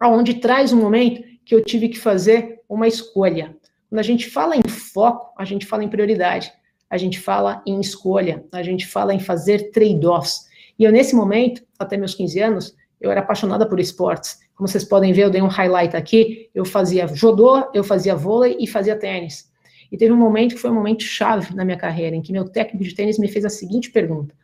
aonde traz um momento que eu tive que fazer uma escolha. Quando a gente fala em foco, a gente fala em prioridade, a gente fala em escolha, a gente fala em fazer trade-offs. E eu, nesse momento, até meus 15 anos, eu era apaixonada por esportes. Como vocês podem ver, eu dei um highlight aqui. Eu fazia judô, eu fazia vôlei e fazia tênis. E teve um momento que foi um momento chave na minha carreira, em que meu técnico de tênis me fez a seguinte pergunta: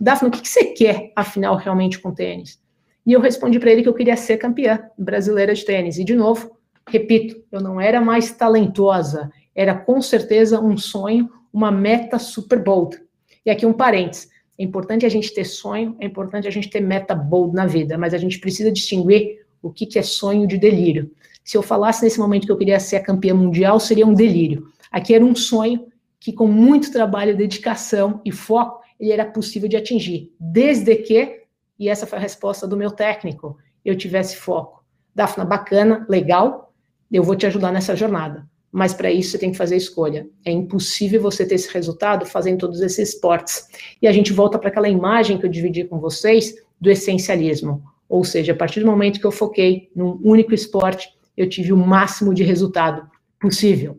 Daphne, o que você quer, afinal, realmente com tênis? E eu respondi para ele que eu queria ser campeã brasileira de tênis. E, de novo, repito, eu não era mais talentosa, era com certeza um sonho, uma meta super bold. E aqui um parênteses. É importante a gente ter sonho, é importante a gente ter meta bold na vida, mas a gente precisa distinguir o que, que é sonho de delírio. Se eu falasse nesse momento que eu queria ser a campeã mundial, seria um delírio. Aqui era um sonho que, com muito trabalho, dedicação e foco, ele era possível de atingir, desde que e essa foi a resposta do meu técnico, eu tivesse foco. Dafna, bacana, legal, eu vou te ajudar nessa jornada. Mas para isso você tem que fazer escolha. É impossível você ter esse resultado fazendo todos esses esportes. E a gente volta para aquela imagem que eu dividi com vocês do essencialismo. Ou seja, a partir do momento que eu foquei num único esporte, eu tive o máximo de resultado possível.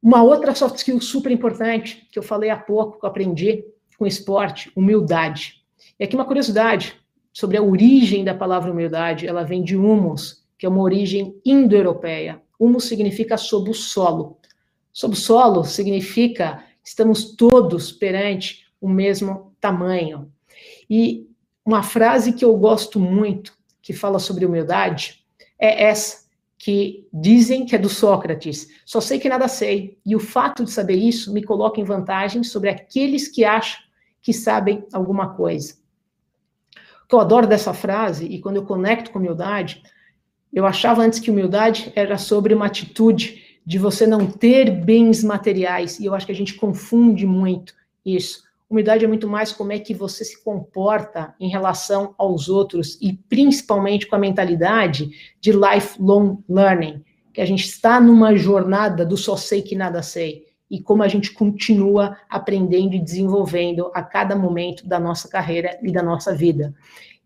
Uma outra soft skill super importante que eu falei há pouco, que eu aprendi com esporte, humildade. E aqui uma curiosidade sobre a origem da palavra humildade, ela vem de humus, que é uma origem indo-europeia. Humus significa sob o solo. Sob o solo significa estamos todos perante o mesmo tamanho. E uma frase que eu gosto muito, que fala sobre humildade, é essa, que dizem que é do Sócrates. Só sei que nada sei. E o fato de saber isso me coloca em vantagem sobre aqueles que acham que sabem alguma coisa. O que eu adoro dessa frase, e quando eu conecto com humildade, eu achava antes que humildade era sobre uma atitude de você não ter bens materiais, e eu acho que a gente confunde muito isso. Humildade é muito mais como é que você se comporta em relação aos outros, e principalmente com a mentalidade de lifelong learning, que a gente está numa jornada do só sei que nada sei e como a gente continua aprendendo e desenvolvendo a cada momento da nossa carreira e da nossa vida.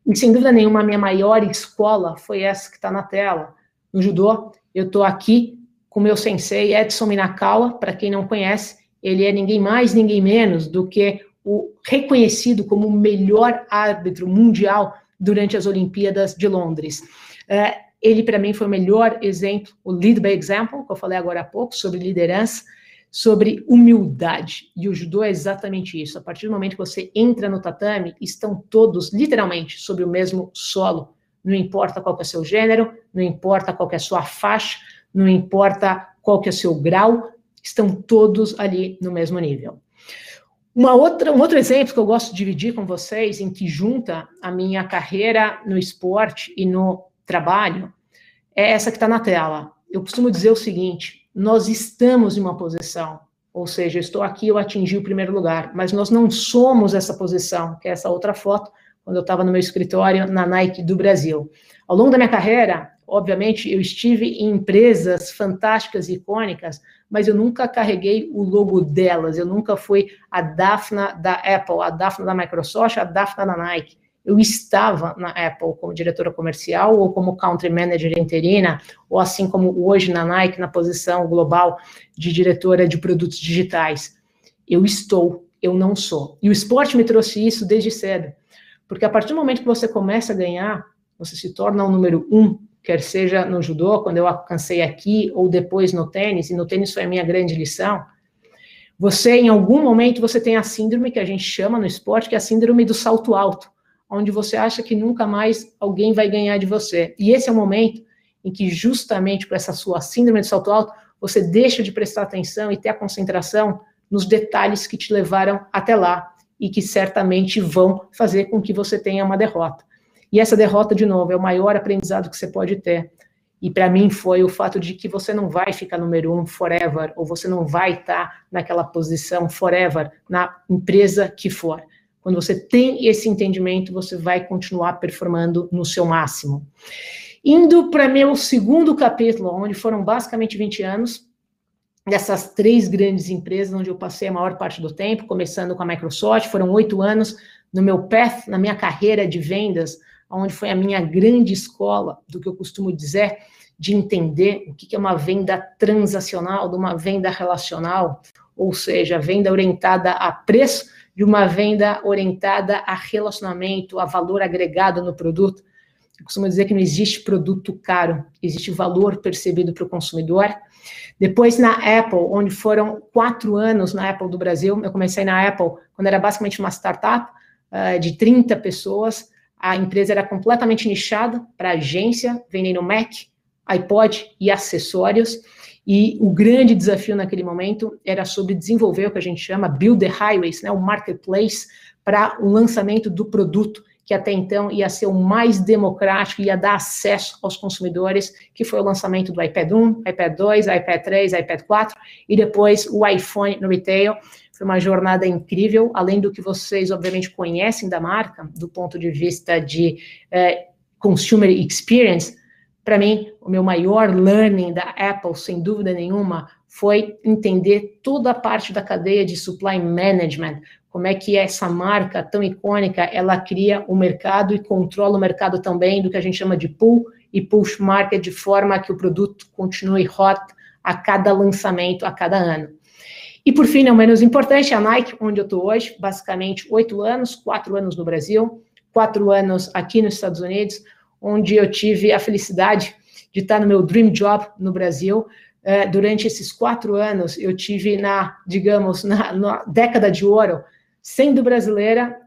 E sem dúvida nenhuma, a minha maior escola foi essa que está na tela. No judô, eu estou aqui com meu sensei Edson Minakawa, para quem não conhece, ele é ninguém mais, ninguém menos do que o reconhecido como o melhor árbitro mundial durante as Olimpíadas de Londres. É, ele, para mim, foi o melhor exemplo, o lead by example, que eu falei agora há pouco, sobre liderança sobre humildade. E o judô é exatamente isso. A partir do momento que você entra no tatame, estão todos literalmente sobre o mesmo solo. Não importa qual é o seu gênero, não importa qual é a sua faixa, não importa qual é o seu grau, estão todos ali no mesmo nível. Uma outra, um outro exemplo que eu gosto de dividir com vocês, em que junta a minha carreira no esporte e no trabalho, é essa que está na tela. Eu costumo dizer o seguinte: nós estamos em uma posição, ou seja, estou aqui, eu atingi o primeiro lugar, mas nós não somos essa posição, que é essa outra foto, quando eu estava no meu escritório na Nike do Brasil. Ao longo da minha carreira, obviamente, eu estive em empresas fantásticas e icônicas, mas eu nunca carreguei o logo delas, eu nunca fui a Daphna da Apple, a Daphna da Microsoft, a Daphna da Nike. Eu estava na Apple como diretora comercial ou como country manager interina, ou assim como hoje na Nike, na posição global de diretora de produtos digitais. Eu estou, eu não sou. E o esporte me trouxe isso desde cedo. Porque a partir do momento que você começa a ganhar, você se torna o número um, quer seja no judô, quando eu alcancei aqui, ou depois no tênis, e no tênis foi a minha grande lição. Você, em algum momento, você tem a síndrome que a gente chama no esporte, que é a síndrome do salto alto, onde você acha que nunca mais alguém vai ganhar de você. E esse é o momento em que, justamente por essa sua síndrome do salto alto, você deixa de prestar atenção e ter a concentração nos detalhes que te levaram até lá e que certamente vão fazer com que você tenha uma derrota. E essa derrota, de novo, é o maior aprendizado que você pode ter. E para mim foi o fato de que você não vai ficar número um forever, ou você não vai estar tá naquela posição forever na empresa que for. Quando você tem esse entendimento, você vai continuar performando no seu máximo. Indo para meu segundo capítulo, onde foram basicamente 20 anos, dessas três grandes empresas onde eu passei a maior parte do tempo, começando com a Microsoft, foram oito anos no meu path, na minha carreira de vendas, onde foi a minha grande escola do que eu costumo dizer, de entender o que é uma venda transacional, de uma venda relacional, ou seja, venda orientada a preço, de uma venda orientada a relacionamento, a valor agregado no produto. Eu costumo dizer que não existe produto caro, existe valor percebido para o consumidor. Depois na Apple, onde foram quatro anos na Apple do Brasil, eu comecei na Apple quando era basicamente uma startup uh, de 30 pessoas. A empresa era completamente nichada para agência, vendendo Mac, iPod e acessórios. E o grande desafio naquele momento era sobre desenvolver o que a gente chama Build the Highways, né, o marketplace, para o lançamento do produto que até então ia ser o mais democrático, ia dar acesso aos consumidores, que foi o lançamento do iPad 1, iPad 2, iPad 3, iPad 4 e depois o iPhone no retail. Foi uma jornada incrível, além do que vocês obviamente conhecem da marca, do ponto de vista de eh, consumer experience. Para mim, o meu maior learning da Apple, sem dúvida nenhuma, foi entender toda a parte da cadeia de supply management, como é que essa marca tão icônica, ela cria o mercado e controla o mercado também do que a gente chama de pull e push market, de forma que o produto continue hot a cada lançamento, a cada ano. E por fim, não menos importante, a Nike, onde eu estou hoje, basicamente oito anos, quatro anos no Brasil, quatro anos aqui nos Estados Unidos, onde eu tive a felicidade de estar no meu dream job no Brasil. Uh, durante esses quatro anos, eu tive na, digamos, na, na década de ouro sendo brasileira,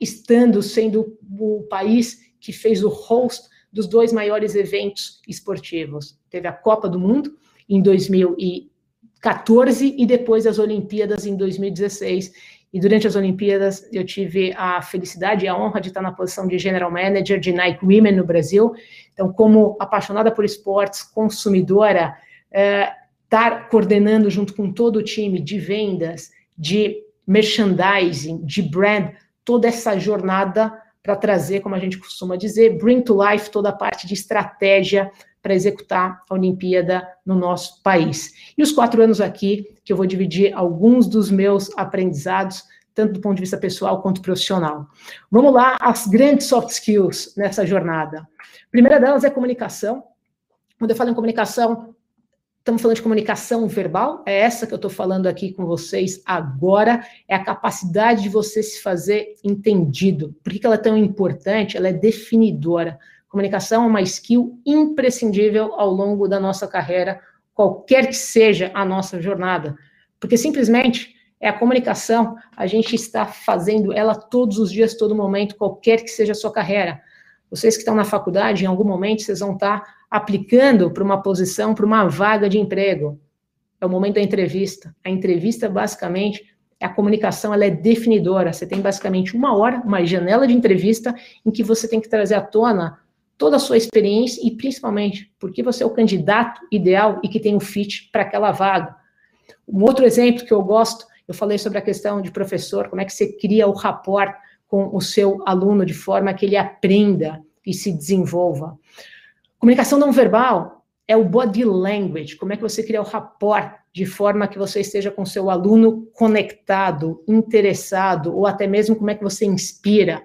estando sendo o país que fez o host dos dois maiores eventos esportivos. Teve a Copa do Mundo em 2014 e depois as Olimpíadas em 2016. E durante as Olimpíadas eu tive a felicidade e a honra de estar na posição de General Manager de Nike Women no Brasil. Então, como apaixonada por esportes, consumidora, é, estar coordenando junto com todo o time de vendas, de merchandising, de brand, toda essa jornada para trazer, como a gente costuma dizer, bring to life toda a parte de estratégia para executar a Olimpíada no nosso país. E os quatro anos aqui, que eu vou dividir alguns dos meus aprendizados, tanto do ponto de vista pessoal quanto profissional. Vamos lá, as grandes soft skills nessa jornada. A primeira delas é comunicação. Quando eu falo em comunicação, Estamos falando de comunicação verbal, é essa que eu estou falando aqui com vocês agora, é a capacidade de você se fazer entendido. Por que ela é tão importante? Ela é definidora. Comunicação é uma skill imprescindível ao longo da nossa carreira, qualquer que seja a nossa jornada. Porque simplesmente é a comunicação, a gente está fazendo ela todos os dias, todo momento, qualquer que seja a sua carreira. Vocês que estão na faculdade, em algum momento, vocês vão estar aplicando para uma posição, para uma vaga de emprego. É o momento da entrevista. A entrevista, basicamente, é a comunicação, ela é definidora. Você tem basicamente uma hora, uma janela de entrevista, em que você tem que trazer à tona toda a sua experiência e, principalmente, porque você é o candidato ideal e que tem o um fit para aquela vaga. Um outro exemplo que eu gosto, eu falei sobre a questão de professor, como é que você cria o rapport com o seu aluno de forma que ele aprenda e se desenvolva. Comunicação não verbal é o body language, como é que você cria o rapport de forma que você esteja com seu aluno conectado, interessado, ou até mesmo como é que você inspira.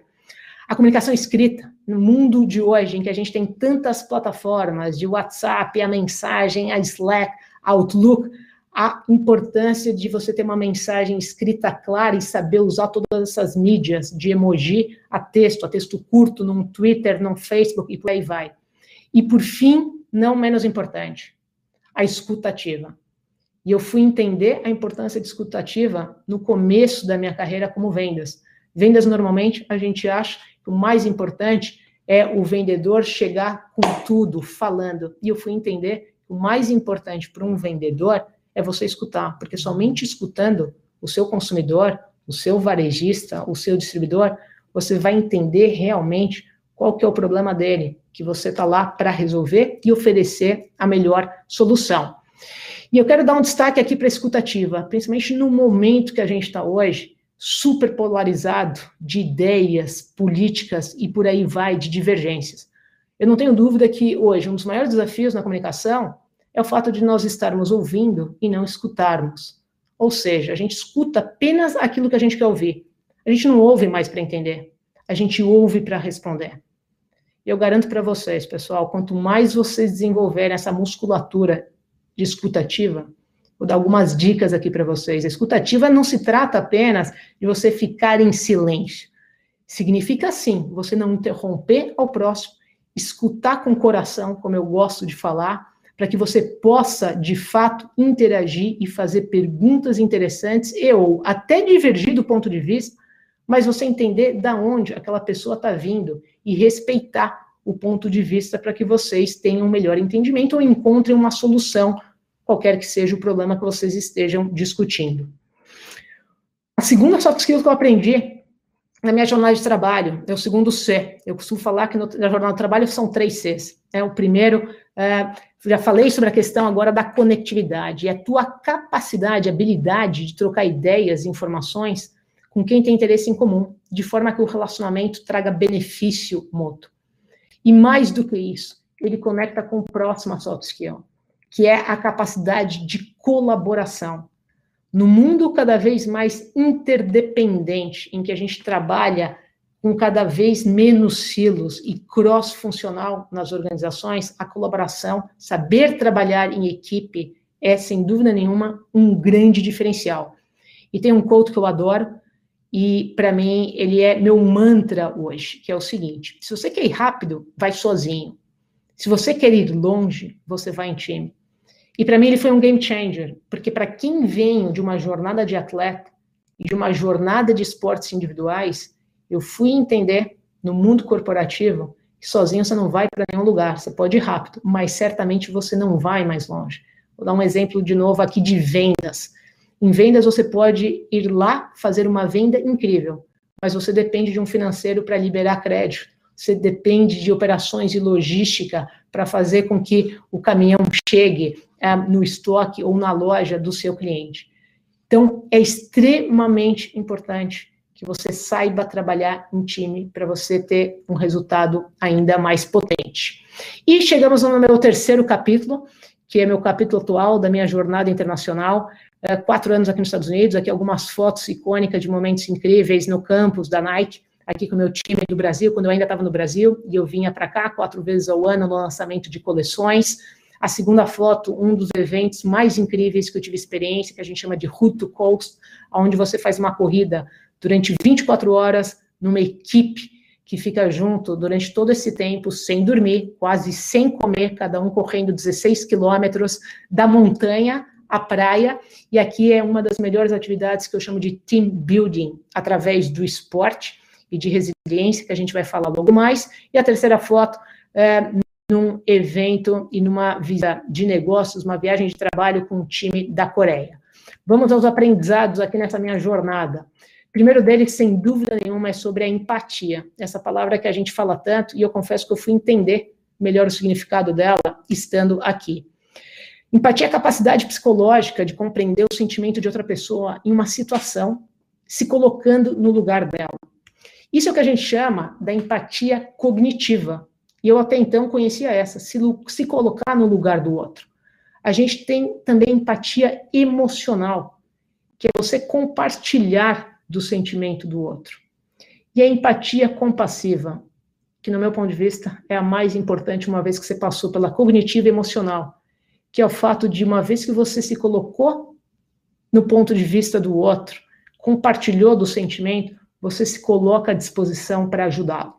A comunicação escrita, no mundo de hoje, em que a gente tem tantas plataformas, de WhatsApp, a mensagem, a Slack, Outlook, a importância de você ter uma mensagem escrita clara e saber usar todas essas mídias, de emoji a texto, a texto curto, num Twitter, num Facebook e por aí vai. E por fim, não menos importante, a escutativa. E eu fui entender a importância de escutativa no começo da minha carreira como vendas. Vendas, normalmente, a gente acha que o mais importante é o vendedor chegar com tudo, falando. E eu fui entender que o mais importante para um vendedor é você escutar, porque somente escutando o seu consumidor, o seu varejista, o seu distribuidor, você vai entender realmente qual que é o problema dele, que você está lá para resolver e oferecer a melhor solução. E eu quero dar um destaque aqui para a escutativa, principalmente no momento que a gente está hoje, super polarizado de ideias, políticas e por aí vai, de divergências. Eu não tenho dúvida que hoje um dos maiores desafios na comunicação é o fato de nós estarmos ouvindo e não escutarmos. Ou seja, a gente escuta apenas aquilo que a gente quer ouvir. A gente não ouve mais para entender, a gente ouve para responder. Eu garanto para vocês, pessoal, quanto mais vocês desenvolverem essa musculatura de escutativa, vou dar algumas dicas aqui para vocês. A escutativa não se trata apenas de você ficar em silêncio. Significa, sim, você não interromper ao próximo, escutar com o coração, como eu gosto de falar, para que você possa, de fato, interagir e fazer perguntas interessantes e ou até divergir do ponto de vista, mas você entender da onde aquela pessoa está vindo e respeitar o ponto de vista para que vocês tenham um melhor entendimento ou encontrem uma solução, qualquer que seja o problema que vocês estejam discutindo. A segunda soft skill que eu aprendi na minha jornada de trabalho é o segundo C. Eu costumo falar que na jornada de trabalho são três Cs. É, o primeiro é já falei sobre a questão agora da conectividade, e a tua capacidade, habilidade de trocar ideias e informações com quem tem interesse em comum, de forma que o relacionamento traga benefício mútuo. E mais do que isso, ele conecta com o próximo soft skill, que é a capacidade de colaboração. No mundo cada vez mais interdependente, em que a gente trabalha com cada vez menos silos e cross-funcional nas organizações, a colaboração, saber trabalhar em equipe é, sem dúvida nenhuma, um grande diferencial. E tem um quote que eu adoro, e para mim ele é meu mantra hoje, que é o seguinte: se você quer ir rápido, vai sozinho. Se você quer ir longe, você vai em time. E para mim ele foi um game changer, porque para quem vem de uma jornada de atleta de uma jornada de esportes individuais, eu fui entender no mundo corporativo que sozinho você não vai para nenhum lugar, você pode ir rápido, mas certamente você não vai mais longe. Vou dar um exemplo de novo aqui de vendas. Em vendas você pode ir lá fazer uma venda incrível, mas você depende de um financeiro para liberar crédito. Você depende de operações de logística para fazer com que o caminhão chegue é, no estoque ou na loja do seu cliente. Então, é extremamente importante que você saiba trabalhar em time para você ter um resultado ainda mais potente. E chegamos no meu terceiro capítulo, que é meu capítulo atual da minha jornada internacional. É, quatro anos aqui nos Estados Unidos, aqui algumas fotos icônicas de momentos incríveis no campus da Nike, aqui com o meu time do Brasil, quando eu ainda estava no Brasil, e eu vinha para cá quatro vezes ao ano no lançamento de coleções. A segunda foto, um dos eventos mais incríveis que eu tive experiência, que a gente chama de Root to Coast, onde você faz uma corrida durante 24 horas numa equipe que fica junto durante todo esse tempo, sem dormir, quase sem comer, cada um correndo 16 quilômetros da montanha à praia. E aqui é uma das melhores atividades que eu chamo de team building, através do esporte e de resiliência, que a gente vai falar logo mais. E a terceira foto é num evento e numa visa de negócios, uma viagem de trabalho com o time da Coreia. Vamos aos aprendizados aqui nessa minha jornada. Primeiro deles, sem dúvida nenhuma, é sobre a empatia. Essa palavra que a gente fala tanto, e eu confesso que eu fui entender melhor o significado dela estando aqui. Empatia é a capacidade psicológica de compreender o sentimento de outra pessoa em uma situação, se colocando no lugar dela. Isso é o que a gente chama da empatia cognitiva. E eu até então conhecia essa, se, se colocar no lugar do outro. A gente tem também empatia emocional, que é você compartilhar do sentimento do outro. E a empatia compassiva, que no meu ponto de vista é a mais importante uma vez que você passou pela cognitiva e emocional, que é o fato de uma vez que você se colocou no ponto de vista do outro, compartilhou do sentimento, você se coloca à disposição para ajudá-lo.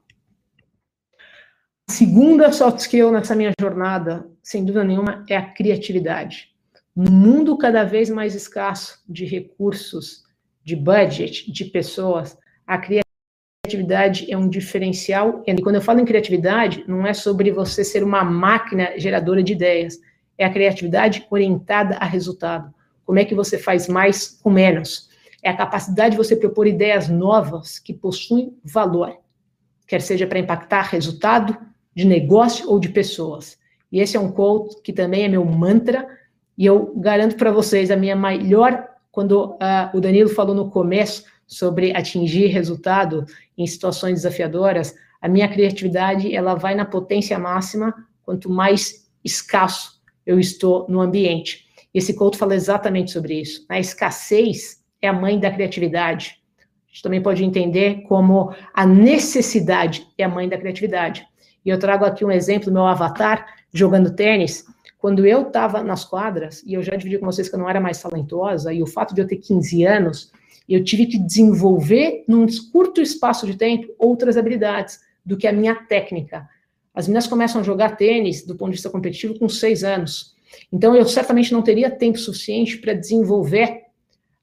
A segunda soft skill nessa minha jornada, sem dúvida nenhuma, é a criatividade. No mundo cada vez mais escasso de recursos, de budget, de pessoas, a criatividade é um diferencial. E quando eu falo em criatividade, não é sobre você ser uma máquina geradora de ideias, é a criatividade orientada a resultado. Como é que você faz mais com menos? É a capacidade de você propor ideias novas que possuem valor, quer seja para impactar resultado de negócio ou de pessoas. E esse é um quote que também é meu mantra, e eu garanto para vocês a minha melhor, quando uh, o Danilo falou no começo sobre atingir resultado em situações desafiadoras, a minha criatividade ela vai na potência máxima quanto mais escasso eu estou no ambiente. Esse Couto fala exatamente sobre isso. A escassez é a mãe da criatividade. A gente também pode entender como a necessidade é a mãe da criatividade. E eu trago aqui um exemplo do meu avatar jogando tênis. Quando eu estava nas quadras, e eu já dividi com vocês que eu não era mais talentosa, e o fato de eu ter 15 anos, eu tive que desenvolver, num curto espaço de tempo, outras habilidades do que a minha técnica. As meninas começam a jogar tênis, do ponto de vista competitivo, com 6 anos. Então, eu certamente não teria tempo suficiente para desenvolver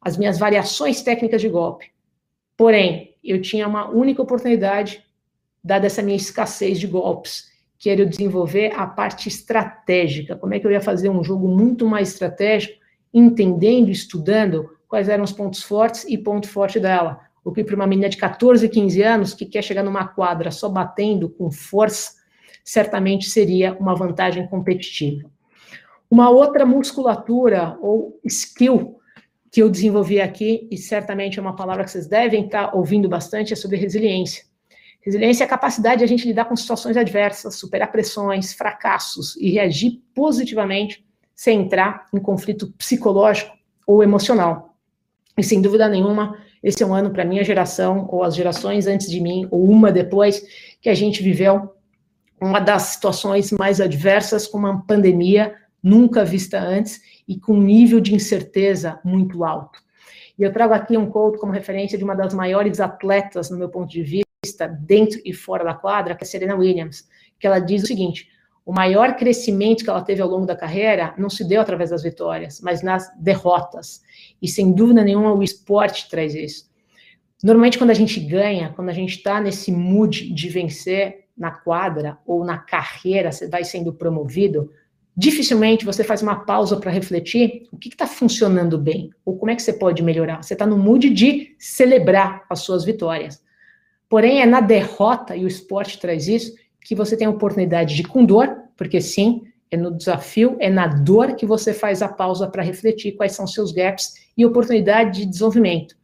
as minhas variações técnicas de golpe. Porém, eu tinha uma única oportunidade, dada essa minha escassez de golpes, que era eu desenvolver a parte estratégica. Como é que eu ia fazer um jogo muito mais estratégico, entendendo, estudando quais eram os pontos fortes e ponto forte dela. O que para uma menina de 14, 15 anos que quer chegar numa quadra só batendo com força, certamente seria uma vantagem competitiva. Uma outra musculatura ou skill que eu desenvolvi aqui, e certamente é uma palavra que vocês devem estar ouvindo bastante, é sobre resiliência. Resiliência é a capacidade de a gente lidar com situações adversas, superar pressões, fracassos e reagir positivamente sem entrar em conflito psicológico ou emocional. E sem dúvida nenhuma, esse é um ano para minha geração, ou as gerações antes de mim, ou uma depois, que a gente viveu uma das situações mais adversas, com uma pandemia nunca vista antes e com um nível de incerteza muito alto. E eu trago aqui um quote como referência de uma das maiores atletas, no meu ponto de vista, dentro e fora da quadra, que é Serena Williams, que ela diz o seguinte: o maior crescimento que ela teve ao longo da carreira não se deu através das vitórias, mas nas derrotas. E sem dúvida nenhuma o esporte traz isso. Normalmente, quando a gente ganha, quando a gente está nesse mood de vencer na quadra ou na carreira, você vai sendo promovido, dificilmente você faz uma pausa para refletir o que está funcionando bem, ou como é que você pode melhorar. Você está no mood de celebrar as suas vitórias. Porém, é na derrota, e o esporte traz isso, que você tem a oportunidade de, com dor, porque sim, é no desafio, é na dor que você faz a pausa para refletir quais são seus gaps e oportunidade de desenvolvimento.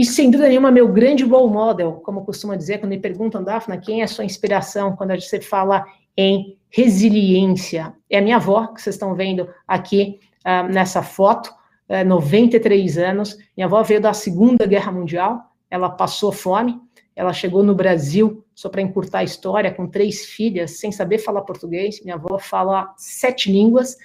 E sem dúvida nenhuma, meu grande role model, como costuma dizer, quando me perguntam, Daphna, quem é a sua inspiração quando você fala em resiliência. É a minha avó, que vocês estão vendo aqui uh, nessa foto, uh, 93 anos. Minha avó veio da Segunda Guerra Mundial, ela passou fome, ela chegou no Brasil, só para encurtar a história, com três filhas, sem saber falar português. Minha avó fala sete línguas,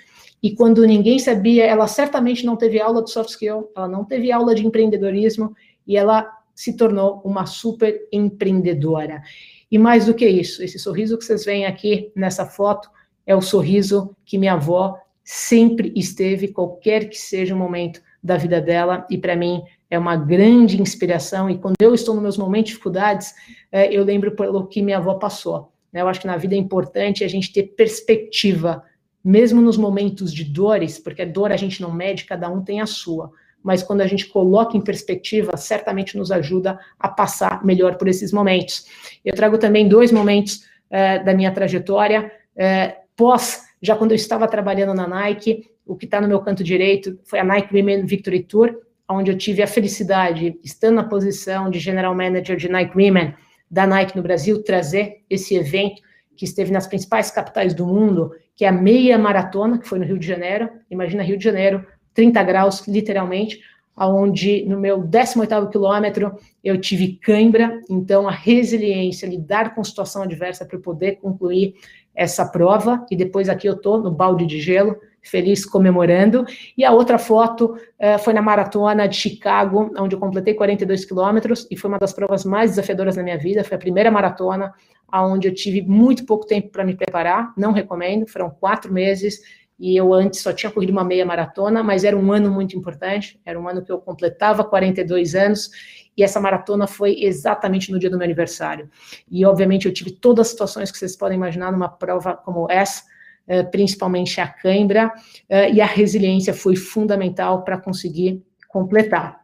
e quando ninguém sabia, ela certamente não teve aula de soft skill, ela não teve aula de empreendedorismo, e ela se tornou uma super empreendedora. E mais do que isso, esse sorriso que vocês veem aqui nessa foto é o sorriso que minha avó sempre esteve, qualquer que seja o momento da vida dela, e para mim é uma grande inspiração. E quando eu estou nos meus momentos de dificuldades, é, eu lembro pelo que minha avó passou. Né? Eu acho que na vida é importante a gente ter perspectiva, mesmo nos momentos de dores, porque a dor a gente não mede, cada um tem a sua mas quando a gente coloca em perspectiva, certamente nos ajuda a passar melhor por esses momentos. Eu trago também dois momentos é, da minha trajetória, é, pós, já quando eu estava trabalhando na Nike, o que está no meu canto direito foi a Nike Women Victory Tour, onde eu tive a felicidade, estando na posição de General Manager de Nike Women, da Nike no Brasil, trazer esse evento que esteve nas principais capitais do mundo, que é a meia maratona, que foi no Rio de Janeiro. Imagina Rio de Janeiro, 30 graus, literalmente, onde no meu 18º quilômetro eu tive cãibra, então a resiliência, lidar com situação adversa para poder concluir essa prova, e depois aqui eu estou no balde de gelo, feliz comemorando. E a outra foto uh, foi na maratona de Chicago, onde eu completei 42 quilômetros, e foi uma das provas mais desafiadoras da minha vida, foi a primeira maratona onde eu tive muito pouco tempo para me preparar, não recomendo, foram quatro meses, e eu antes só tinha corrido uma meia maratona, mas era um ano muito importante, era um ano que eu completava 42 anos, e essa maratona foi exatamente no dia do meu aniversário. E, obviamente, eu tive todas as situações que vocês podem imaginar numa prova como essa, eh, principalmente a cãibra, eh, e a resiliência foi fundamental para conseguir completar.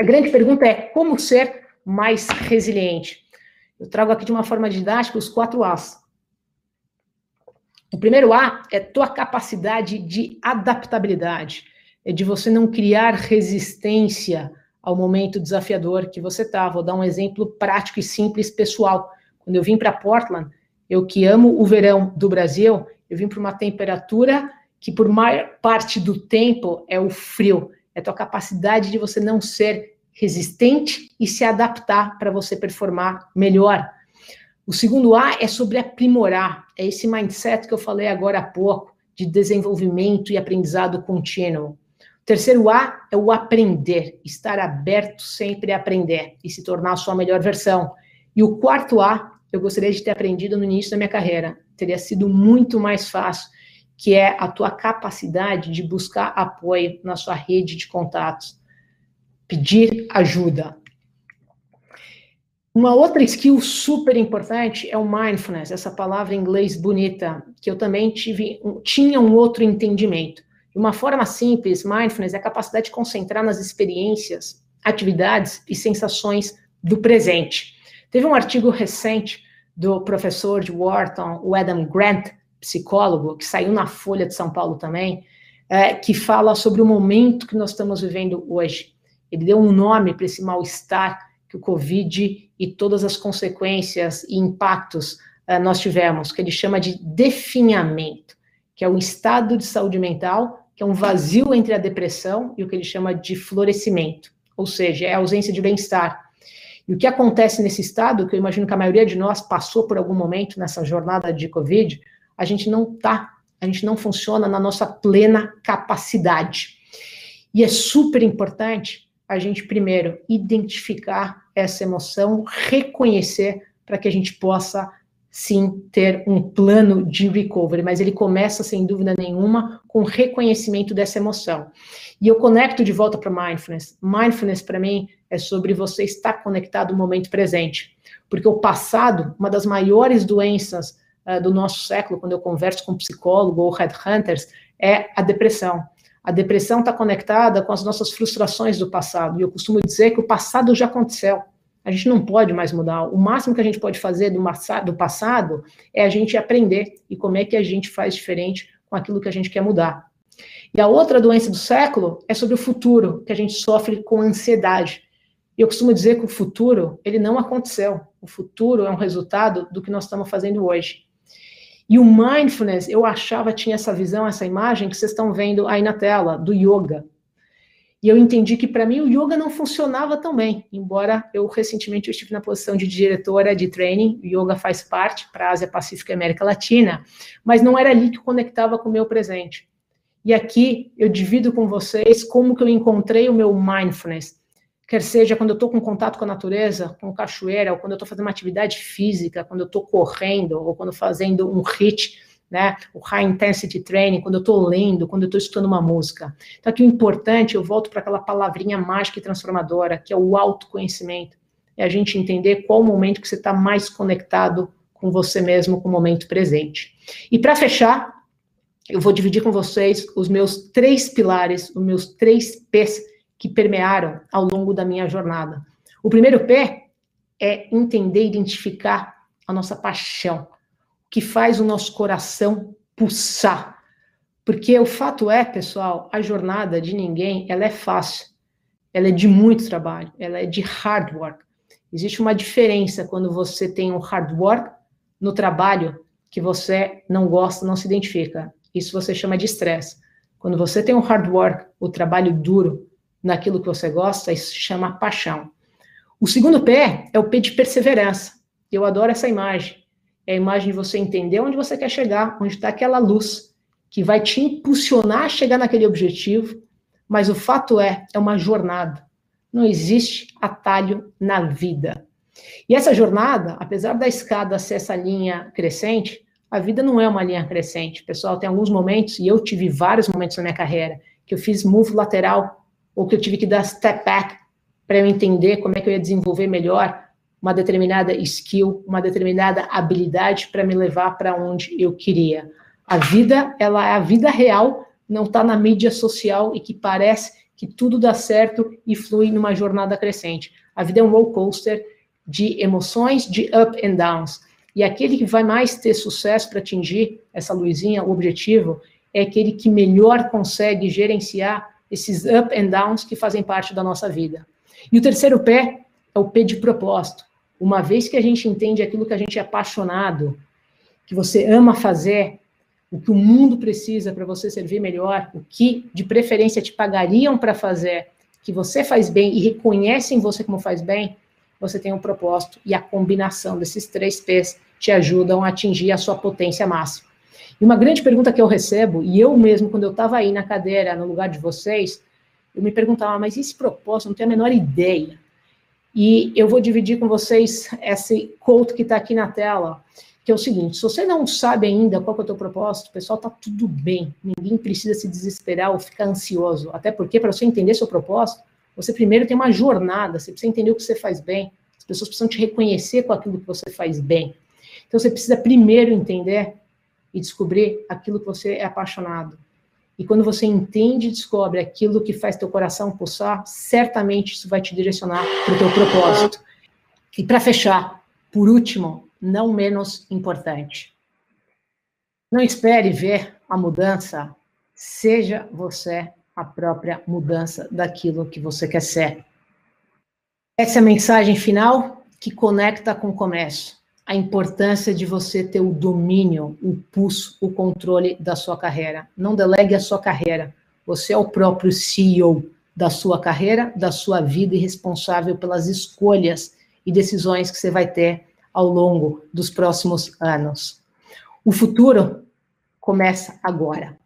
A grande pergunta é como ser mais resiliente? Eu trago aqui de uma forma didática os quatro As. O primeiro A é tua capacidade de adaptabilidade, é de você não criar resistência ao momento desafiador que você está. Vou dar um exemplo prático e simples, pessoal. Quando eu vim para Portland, eu que amo o verão do Brasil, eu vim para uma temperatura que por maior parte do tempo é o frio. É tua capacidade de você não ser resistente e se adaptar para você performar melhor. O segundo A é sobre aprimorar, é esse mindset que eu falei agora há pouco, de desenvolvimento e aprendizado contínuo. O terceiro A é o aprender, estar aberto sempre a aprender e se tornar a sua melhor versão. E o quarto A, eu gostaria de ter aprendido no início da minha carreira, teria sido muito mais fácil, que é a tua capacidade de buscar apoio na sua rede de contatos, pedir ajuda. Uma outra skill super importante é o mindfulness, essa palavra em inglês bonita, que eu também tive, tinha um outro entendimento. De uma forma simples, mindfulness é a capacidade de concentrar nas experiências, atividades e sensações do presente. Teve um artigo recente do professor de Wharton, o Adam Grant, psicólogo, que saiu na Folha de São Paulo também, é, que fala sobre o momento que nós estamos vivendo hoje. Ele deu um nome para esse mal-estar que o Covid e todas as consequências e impactos uh, nós tivemos, que ele chama de definhamento, que é um estado de saúde mental, que é um vazio entre a depressão e o que ele chama de florescimento, ou seja, é a ausência de bem-estar. E o que acontece nesse estado, que eu imagino que a maioria de nós passou por algum momento nessa jornada de Covid, a gente não tá, a gente não funciona na nossa plena capacidade. E é super importante a gente primeiro identificar essa emoção, reconhecer para que a gente possa sim ter um plano de recovery, mas ele começa sem dúvida nenhuma com reconhecimento dessa emoção. E eu conecto de volta para mindfulness. Mindfulness para mim é sobre você estar conectado no momento presente, porque o passado, uma das maiores doenças uh, do nosso século, quando eu converso com psicólogo ou headhunters, é a depressão. A depressão está conectada com as nossas frustrações do passado. E eu costumo dizer que o passado já aconteceu. A gente não pode mais mudar. O máximo que a gente pode fazer do, do passado é a gente aprender e como é que a gente faz diferente com aquilo que a gente quer mudar. E a outra doença do século é sobre o futuro, que a gente sofre com ansiedade. E eu costumo dizer que o futuro, ele não aconteceu. O futuro é um resultado do que nós estamos fazendo hoje. E o mindfulness, eu achava tinha essa visão, essa imagem que vocês estão vendo aí na tela, do yoga. E eu entendi que para mim o yoga não funcionava tão bem, embora eu recentemente eu estive na posição de diretora de training, o yoga faz parte para a Ásia Pacífica e América Latina, mas não era ali que conectava com o meu presente. E aqui eu divido com vocês como que eu encontrei o meu mindfulness quer seja quando eu estou com contato com a natureza, com cachoeira, ou quando eu estou fazendo uma atividade física, quando eu estou correndo, ou quando fazendo um HIIT, né, o High Intensity Training, quando eu estou lendo, quando eu estou escutando uma música. Então, aqui o importante, eu volto para aquela palavrinha mágica e transformadora, que é o autoconhecimento. É a gente entender qual o momento que você está mais conectado com você mesmo, com o momento presente. E para fechar, eu vou dividir com vocês os meus três pilares, os meus três P's que permearam ao longo da minha jornada. O primeiro pé é entender, identificar a nossa paixão, o que faz o nosso coração pulsar. Porque o fato é, pessoal, a jornada de ninguém, ela é fácil. Ela é de muito trabalho, ela é de hard work. Existe uma diferença quando você tem um hard work no trabalho que você não gosta, não se identifica. Isso você chama de estresse. Quando você tem um hard work, o trabalho duro, naquilo que você gosta, isso se chama paixão. O segundo P é o P de perseverança. Eu adoro essa imagem. É a imagem de você entender onde você quer chegar, onde está aquela luz que vai te impulsionar a chegar naquele objetivo, mas o fato é, é uma jornada. Não existe atalho na vida. E essa jornada, apesar da escada ser essa linha crescente, a vida não é uma linha crescente. Pessoal, tem alguns momentos, e eu tive vários momentos na minha carreira, que eu fiz move lateral, ou que eu tive que dar step back para eu entender como é que eu ia desenvolver melhor uma determinada skill, uma determinada habilidade para me levar para onde eu queria. A vida, ela é a vida real, não está na mídia social e que parece que tudo dá certo e flui numa jornada crescente. A vida é um roller coaster de emoções, de up and downs. E aquele que vai mais ter sucesso para atingir essa luzinha, o objetivo, é aquele que melhor consegue gerenciar esses up and downs que fazem parte da nossa vida. E o terceiro pé é o P de propósito. Uma vez que a gente entende aquilo que a gente é apaixonado, que você ama fazer, o que o mundo precisa para você servir melhor, o que de preferência te pagariam para fazer, que você faz bem e reconhecem você como faz bem, você tem um propósito e a combinação desses três P's te ajudam a atingir a sua potência máxima. E uma grande pergunta que eu recebo, e eu mesmo, quando eu estava aí na cadeira, no lugar de vocês, eu me perguntava, mas esse propósito? Não tenho a menor ideia. E eu vou dividir com vocês esse quote que está aqui na tela, que é o seguinte: se você não sabe ainda qual é o teu propósito, pessoal, tá tudo bem. Ninguém precisa se desesperar ou ficar ansioso. Até porque, para você entender seu propósito, você primeiro tem uma jornada, você precisa entender o que você faz bem. As pessoas precisam te reconhecer com aquilo que você faz bem. Então, você precisa primeiro entender e descobrir aquilo que você é apaixonado. E quando você entende e descobre aquilo que faz teu coração pulsar, certamente isso vai te direcionar para o teu propósito. E para fechar, por último, não menos importante, não espere ver a mudança, seja você a própria mudança daquilo que você quer ser. Essa é a mensagem final que conecta com o comércio a importância de você ter o domínio, o pulso, o controle da sua carreira. Não delegue a sua carreira. Você é o próprio CEO da sua carreira, da sua vida e responsável pelas escolhas e decisões que você vai ter ao longo dos próximos anos. O futuro começa agora.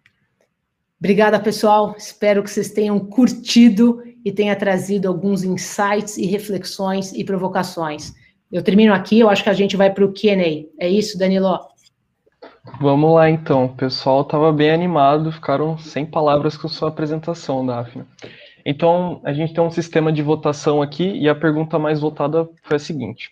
Obrigada, pessoal. Espero que vocês tenham curtido e tenha trazido alguns insights e reflexões e provocações. Eu termino aqui, eu acho que a gente vai para o Q&A. É isso, Danilo? Vamos lá, então. O pessoal estava bem animado, ficaram sem palavras com sua apresentação, Daphne. Então, a gente tem um sistema de votação aqui e a pergunta mais votada foi a seguinte.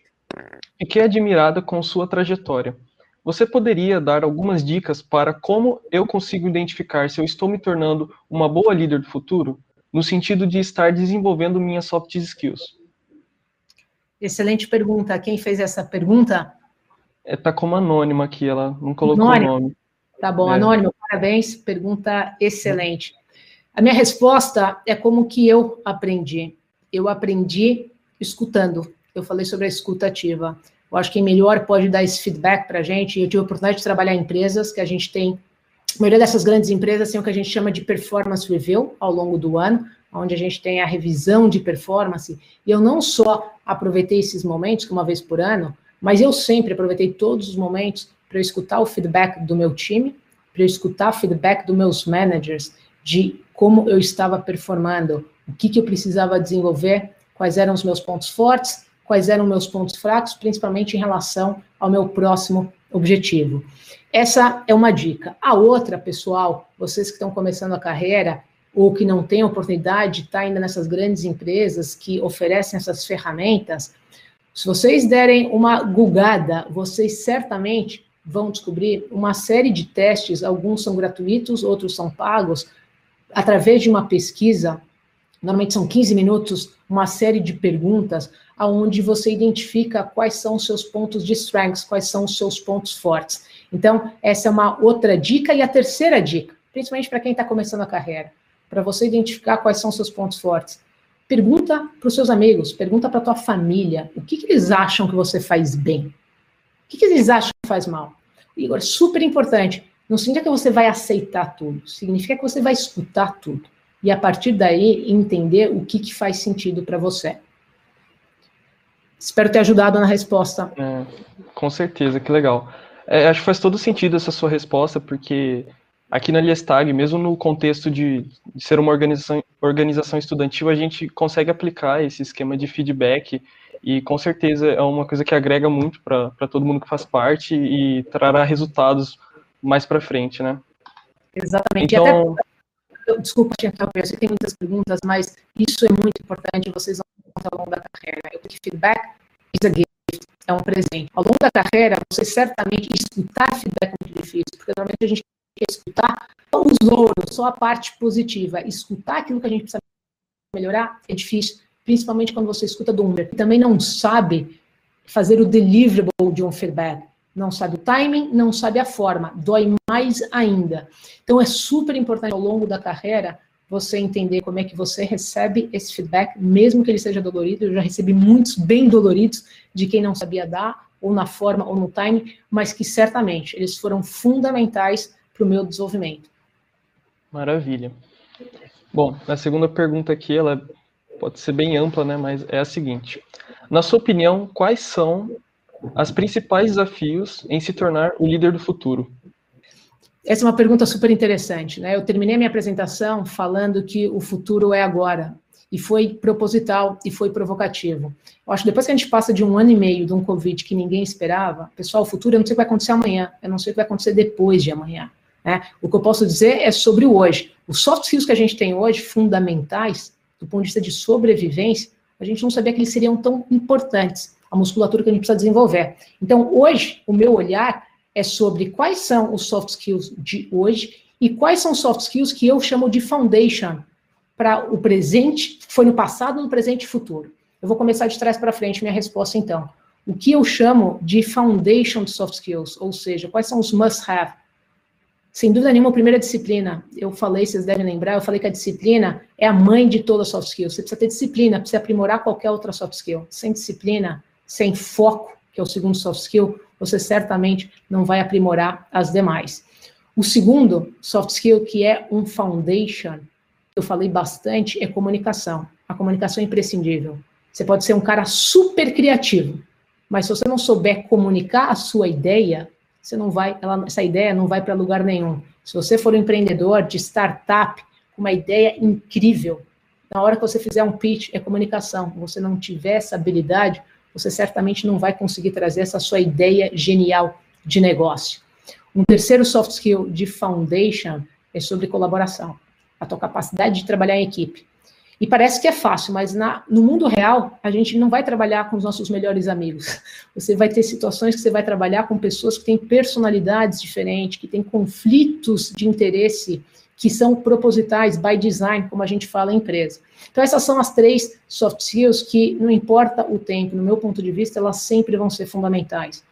Fiquei admirada com sua trajetória. Você poderia dar algumas dicas para como eu consigo identificar se eu estou me tornando uma boa líder do futuro, no sentido de estar desenvolvendo minhas soft skills? Excelente pergunta. Quem fez essa pergunta? É, tá como anônima aqui, ela não colocou o nome. Tá bom, é. anônimo, parabéns, pergunta excelente. A minha resposta é como que eu aprendi. Eu aprendi escutando. Eu falei sobre a escuta ativa. Eu acho que melhor pode dar esse feedback para a gente. Eu tive a oportunidade de trabalhar em empresas que a gente tem. A maioria dessas grandes empresas tem o que a gente chama de performance review ao longo do ano onde a gente tem a revisão de performance, e eu não só aproveitei esses momentos, que uma vez por ano, mas eu sempre aproveitei todos os momentos para escutar o feedback do meu time, para escutar o feedback dos meus managers, de como eu estava performando, o que, que eu precisava desenvolver, quais eram os meus pontos fortes, quais eram meus pontos fracos, principalmente em relação ao meu próximo objetivo. Essa é uma dica. A outra, pessoal, vocês que estão começando a carreira, ou que não tem oportunidade de estar ainda nessas grandes empresas que oferecem essas ferramentas, se vocês derem uma gugada, vocês certamente vão descobrir uma série de testes, alguns são gratuitos, outros são pagos, através de uma pesquisa, normalmente são 15 minutos, uma série de perguntas, aonde você identifica quais são os seus pontos de strengths, quais são os seus pontos fortes. Então, essa é uma outra dica. E a terceira dica, principalmente para quem está começando a carreira, para você identificar quais são seus pontos fortes. Pergunta para os seus amigos, pergunta para a tua família, o que, que, eles acham que você faz bem? O que, que eles acham que faz mal? Igor, super importante. Não significa que você vai aceitar tudo, significa que você vai escutar tudo. e a partir daí entender o que, que faz sentido para você. Espero ter ajudado na resposta. É, com certeza, que legal. É, acho que faz todo sentido essa sua resposta, porque aqui na Liestag, mesmo no contexto de, de, ser uma organização, organização estudantil, a gente consegue aplicar esse esquema de feedback e com certeza é uma coisa que agrega muito para todo mundo que faz parte e trará resultados mais para frente, né? Exatamente. Então... Até, desculpa te interromper, eu sei que tem muitas perguntas, mas isso é muito importante, vocês vão ao longo da carreira. Eu que feedback is a gift é um presente. Ao longo da carreira, você certamente escutar feedback é muito difícil, porque normalmente a gente escutar só os louros, só a parte positiva. Escutar aquilo que a gente precisa melhorar é difícil, principalmente quando você escuta do Humber, que também não sabe fazer o deliverable de um feedback. Não sabe o timing, não sabe a forma, dói mais ainda. Então é super importante ao longo da carreira você entender como é que você recebe esse feedback, mesmo que ele seja dolorido. Eu já recebi muitos bem doloridos de quem não sabia dar, ou na forma, ou no time, mas que certamente eles foram fundamentais para o meu desenvolvimento. Maravilha. Bom, a segunda pergunta aqui, ela pode ser bem ampla, né, mas é a seguinte. Na sua opinião, quais são os principais desafios em se tornar o líder do futuro? Essa é uma pergunta super interessante, né? Eu terminei a minha apresentação falando que o futuro é agora, e foi proposital e foi provocativo. Eu acho que depois que a gente passa de um ano e meio de um Covid que ninguém esperava, pessoal, o futuro eu não sei o que vai acontecer amanhã, eu não sei o que vai acontecer depois de amanhã. Né? O que eu posso dizer é sobre o hoje. Os soft skills que a gente tem hoje, fundamentais, do ponto de vista de sobrevivência, a gente não sabia que eles seriam tão importantes, a musculatura que a gente precisa desenvolver. Então, hoje, o meu olhar é sobre quais são os soft skills de hoje e quais são os soft skills que eu chamo de foundation para o presente, foi no passado, no presente e futuro. Eu vou começar de trás para frente minha resposta então. O que eu chamo de foundation de soft skills, ou seja, quais são os must have? Sem dúvida nenhuma, a primeira disciplina, eu falei, vocês devem lembrar, eu falei que a disciplina é a mãe de todas as soft skills. Você precisa ter disciplina, precisa aprimorar qualquer outra soft skill. Sem disciplina, sem foco, que é o segundo soft skill, você certamente não vai aprimorar as demais. O segundo soft skill, que é um foundation, eu falei bastante, é comunicação. A comunicação é imprescindível. Você pode ser um cara super criativo, mas se você não souber comunicar a sua ideia, você não vai, ela, essa ideia não vai para lugar nenhum. Se você for um empreendedor de startup, com uma ideia incrível, na hora que você fizer um pitch, é comunicação. Você não tiver essa habilidade, você certamente não vai conseguir trazer essa sua ideia genial de negócio. Um terceiro soft skill de foundation é sobre colaboração, a tua capacidade de trabalhar em equipe. E parece que é fácil, mas na, no mundo real, a gente não vai trabalhar com os nossos melhores amigos. Você vai ter situações que você vai trabalhar com pessoas que têm personalidades diferentes, que têm conflitos de interesse que são propositais, by design, como a gente fala em empresa. Então, essas são as três soft skills que, não importa o tempo, no meu ponto de vista, elas sempre vão ser fundamentais.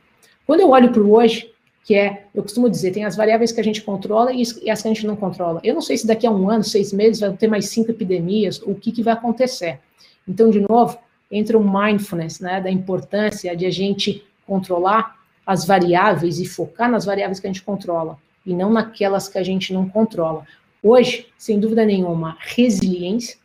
Quando eu olho para o hoje, que é, eu costumo dizer, tem as variáveis que a gente controla e as que a gente não controla. Eu não sei se daqui a um ano, seis meses, vai ter mais cinco epidemias, o que, que vai acontecer. Então, de novo, entra o mindfulness, né, da importância de a gente controlar as variáveis e focar nas variáveis que a gente controla e não naquelas que a gente não controla. Hoje, sem dúvida nenhuma, resiliência,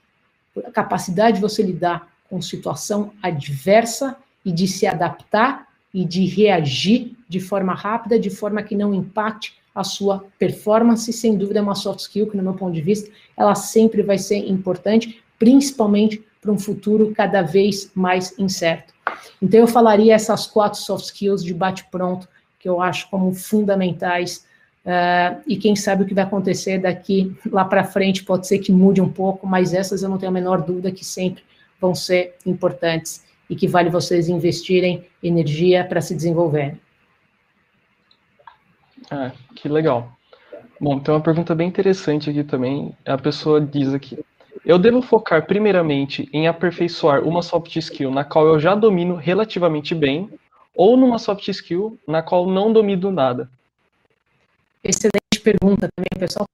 a capacidade de você lidar com situação adversa e de se adaptar e de reagir de forma rápida, de forma que não impacte a sua performance, sem dúvida é uma soft skill que, no meu ponto de vista, ela sempre vai ser importante, principalmente para um futuro cada vez mais incerto. Então, eu falaria essas quatro soft skills de bate-pronto, que eu acho como fundamentais Uh, e quem sabe o que vai acontecer daqui lá para frente pode ser que mude um pouco, mas essas eu não tenho a menor dúvida que sempre vão ser importantes e que vale vocês investirem energia para se desenvolverem. Ah, que legal. Bom, tem uma pergunta bem interessante aqui também. A pessoa diz aqui: Eu devo focar primeiramente em aperfeiçoar uma soft skill na qual eu já domino relativamente bem, ou numa soft skill na qual não domino nada? Excelente pergunta também, pessoal.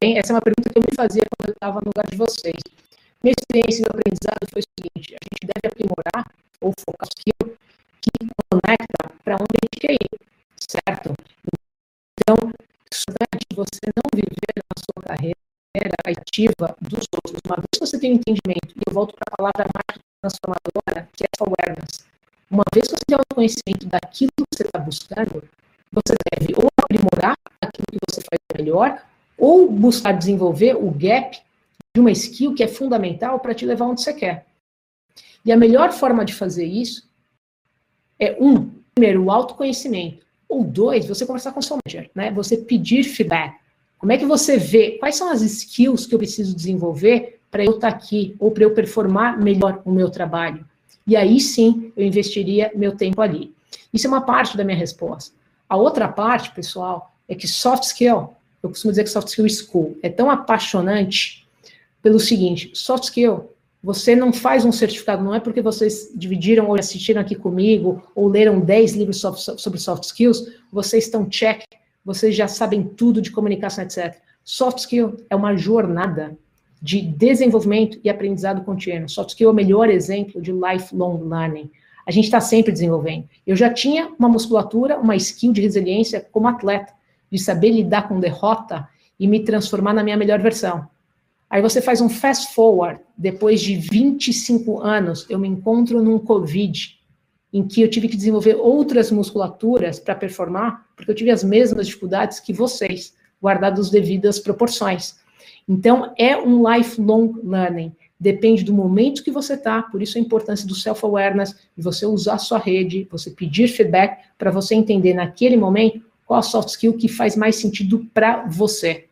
Essa é uma pergunta que eu me fazia quando eu estava no lugar de vocês. Minha experiência meu aprendizado foi o seguinte: a gente deve aprimorar ou focar skill que conecta para onde a gente quer ir, certo? Então, estudante, você não viver na sua carreira perspectiva dos outros. Uma vez que você tem um entendimento, e eu volto para a palavra mais transformadora, que é awareness. Uma vez que você tem o conhecimento daquilo que você está buscando, você deve ou aprimorar aquilo que você faz melhor, ou buscar desenvolver o gap de uma skill que é fundamental para te levar onde você quer. E a melhor forma de fazer isso é, um, primeiro, o autoconhecimento. Ou dois, você conversar com o seu manager, né? Você pedir feedback. Como é que você vê quais são as skills que eu preciso desenvolver para eu estar tá aqui ou para eu performar melhor o meu trabalho? E aí sim eu investiria meu tempo ali. Isso é uma parte da minha resposta. A outra parte, pessoal, é que soft skill, eu costumo dizer que soft skill school é tão apaixonante pelo seguinte: soft skill, você não faz um certificado, não é porque vocês dividiram ou assistiram aqui comigo, ou leram 10 livros sobre soft skills, vocês estão check, vocês já sabem tudo de comunicação, etc. Soft skill é uma jornada de desenvolvimento e aprendizado contínuo. Soft skill é o melhor exemplo de lifelong learning. A gente está sempre desenvolvendo. Eu já tinha uma musculatura, uma skill de resiliência como atleta, de saber lidar com derrota e me transformar na minha melhor versão. Aí você faz um fast forward, depois de 25 anos, eu me encontro num Covid, em que eu tive que desenvolver outras musculaturas para performar, porque eu tive as mesmas dificuldades que vocês, guardadas as devidas proporções. Então, é um lifelong learning. Depende do momento que você está, por isso a importância do self-awareness, de você usar sua rede, você pedir feedback para você entender naquele momento qual a soft skill que faz mais sentido para você.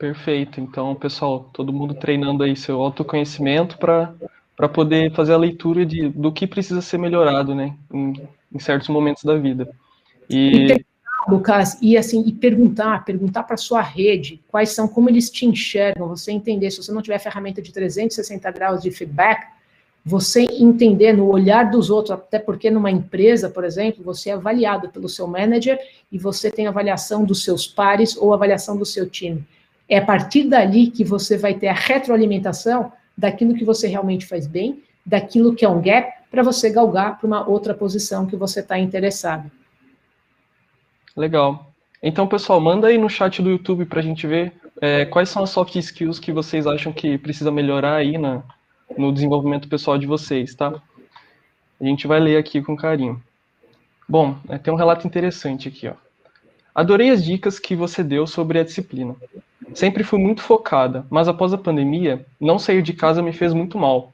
Perfeito. Então, pessoal, todo mundo treinando aí seu autoconhecimento para poder fazer a leitura de, do que precisa ser melhorado, né, em, em certos momentos da vida. E Lucas, e assim, e perguntar, perguntar para sua rede quais são, como eles te enxergam, você entender, se você não tiver ferramenta de 360 graus de feedback, você entender no olhar dos outros, até porque numa empresa, por exemplo, você é avaliado pelo seu manager e você tem avaliação dos seus pares ou avaliação do seu time. É a partir dali que você vai ter a retroalimentação daquilo que você realmente faz bem, daquilo que é um gap, para você galgar para uma outra posição que você está interessado. Legal. Então, pessoal, manda aí no chat do YouTube para a gente ver é, quais são as soft skills que vocês acham que precisa melhorar aí na, no desenvolvimento pessoal de vocês, tá? A gente vai ler aqui com carinho. Bom, é, tem um relato interessante aqui, ó. Adorei as dicas que você deu sobre a disciplina. Sempre fui muito focada, mas após a pandemia, não sair de casa me fez muito mal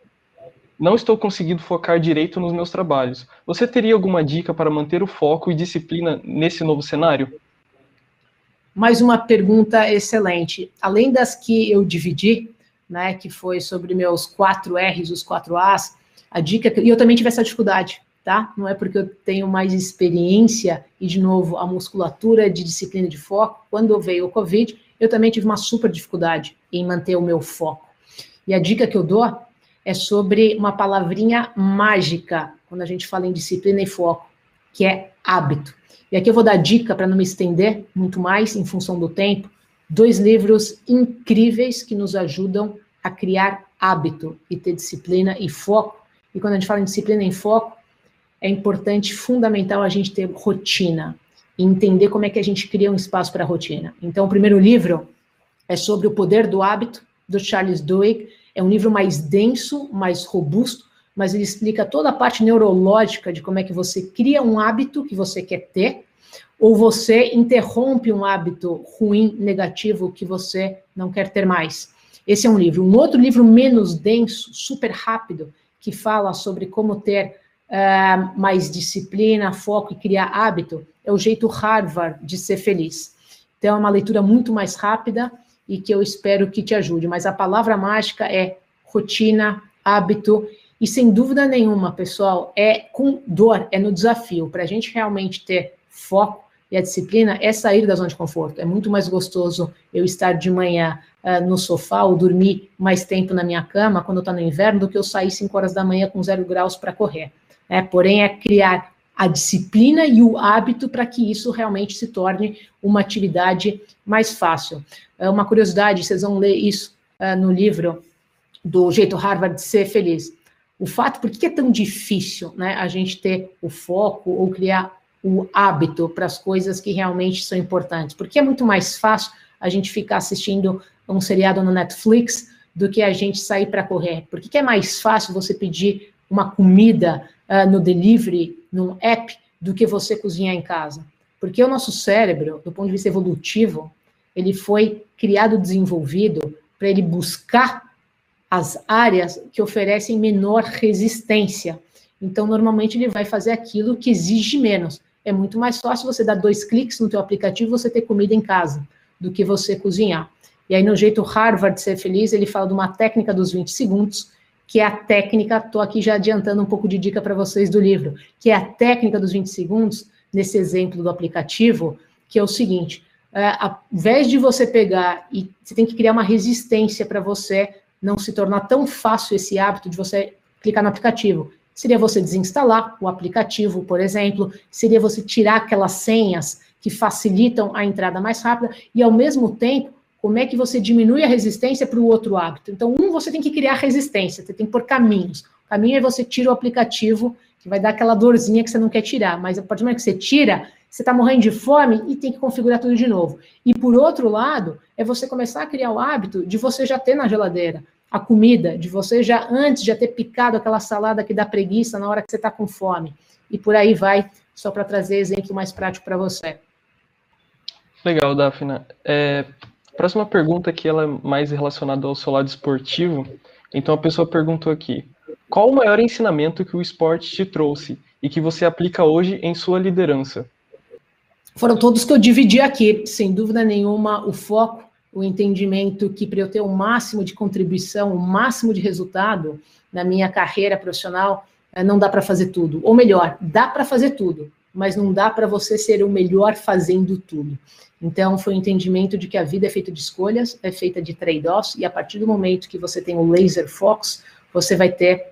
não estou conseguindo focar direito nos meus trabalhos. Você teria alguma dica para manter o foco e disciplina nesse novo cenário? Mais uma pergunta excelente. Além das que eu dividi, né, que foi sobre meus quatro R's, os quatro A's, a dica e eu também tive essa dificuldade, tá? Não é porque eu tenho mais experiência e de novo a musculatura de disciplina de foco. Quando veio o COVID, eu também tive uma super dificuldade em manter o meu foco. E a dica que eu dou é sobre uma palavrinha mágica, quando a gente fala em disciplina e foco, que é hábito. E aqui eu vou dar dica para não me estender muito mais em função do tempo, dois livros incríveis que nos ajudam a criar hábito e ter disciplina e foco. E quando a gente fala em disciplina e foco, é importante, fundamental a gente ter rotina e entender como é que a gente cria um espaço para rotina. Então, o primeiro livro é sobre o poder do hábito, do Charles Duhigg, é um livro mais denso, mais robusto, mas ele explica toda a parte neurológica de como é que você cria um hábito que você quer ter, ou você interrompe um hábito ruim, negativo, que você não quer ter mais. Esse é um livro. Um outro livro menos denso, super rápido, que fala sobre como ter uh, mais disciplina, foco e criar hábito, é o jeito Harvard de ser feliz. Então, é uma leitura muito mais rápida, e que eu espero que te ajude. Mas a palavra mágica é rotina, hábito, e sem dúvida nenhuma, pessoal, é com dor, é no desafio. Para a gente realmente ter foco e a disciplina, é sair da zona de conforto. É muito mais gostoso eu estar de manhã uh, no sofá ou dormir mais tempo na minha cama quando está no inverno do que eu sair 5 horas da manhã com zero graus para correr. É, porém, é criar a disciplina e o hábito para que isso realmente se torne uma atividade mais fácil. É uma curiosidade, vocês vão ler isso uh, no livro do Jeito Harvard de Ser Feliz. O fato, por que é tão difícil né, a gente ter o foco ou criar o hábito para as coisas que realmente são importantes? Porque é muito mais fácil a gente ficar assistindo um seriado no Netflix do que a gente sair para correr. Por que, é mais fácil você pedir uma comida uh, no delivery, num app, do que você cozinhar em casa? Porque o nosso cérebro, do ponto de vista evolutivo, ele foi criado, desenvolvido para ele buscar as áreas que oferecem menor resistência. Então, normalmente ele vai fazer aquilo que exige menos. É muito mais fácil você dar dois cliques no teu aplicativo e você ter comida em casa do que você cozinhar. E aí, no jeito Harvard de ser feliz, ele fala de uma técnica dos 20 segundos, que é a técnica, estou aqui já adiantando um pouco de dica para vocês do livro, que é a técnica dos 20 segundos, nesse exemplo do aplicativo, que é o seguinte, é, ao invés de você pegar e você tem que criar uma resistência para você não se tornar tão fácil esse hábito de você clicar no aplicativo. Seria você desinstalar o aplicativo, por exemplo, seria você tirar aquelas senhas que facilitam a entrada mais rápida e, ao mesmo tempo, como é que você diminui a resistência para o outro hábito. Então, um, você tem que criar resistência, você tem que pôr caminhos. O caminho é você tira o aplicativo, que vai dar aquela dorzinha que você não quer tirar, mas a partir do momento que você tira, você está morrendo de fome e tem que configurar tudo de novo. E por outro lado, é você começar a criar o hábito de você já ter na geladeira a comida, de você já antes já ter picado aquela salada que dá preguiça na hora que você está com fome. E por aí vai, só para trazer exemplo mais prático para você. Legal, Daphne. É, próxima pergunta aqui ela é mais relacionada ao seu lado esportivo. Então a pessoa perguntou aqui: qual o maior ensinamento que o esporte te trouxe e que você aplica hoje em sua liderança? Foram todos que eu dividi aqui, sem dúvida nenhuma, o foco, o entendimento que para eu ter o máximo de contribuição, o máximo de resultado na minha carreira profissional, eh, não dá para fazer tudo. Ou melhor, dá para fazer tudo, mas não dá para você ser o melhor fazendo tudo. Então, foi o entendimento de que a vida é feita de escolhas, é feita de trade-offs, e a partir do momento que você tem o laser focus, você vai ter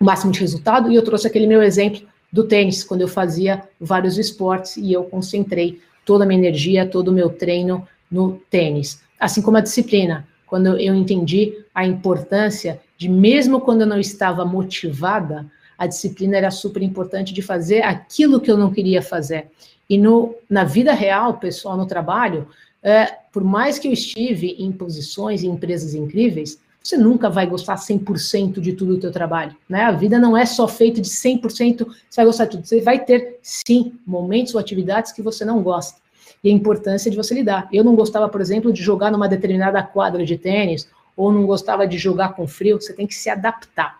o máximo de resultado. E eu trouxe aquele meu exemplo do tênis, quando eu fazia vários esportes e eu concentrei toda a minha energia, todo o meu treino no tênis. Assim como a disciplina, quando eu entendi a importância de, mesmo quando eu não estava motivada, a disciplina era super importante de fazer aquilo que eu não queria fazer. E no, na vida real, pessoal, no trabalho, é, por mais que eu estive em posições em empresas incríveis, você nunca vai gostar 100% de tudo o teu trabalho, né? A vida não é só feita de 100%, você vai gostar de tudo. Você vai ter, sim, momentos ou atividades que você não gosta. E a importância de você lidar. Eu não gostava, por exemplo, de jogar numa determinada quadra de tênis, ou não gostava de jogar com frio, você tem que se adaptar.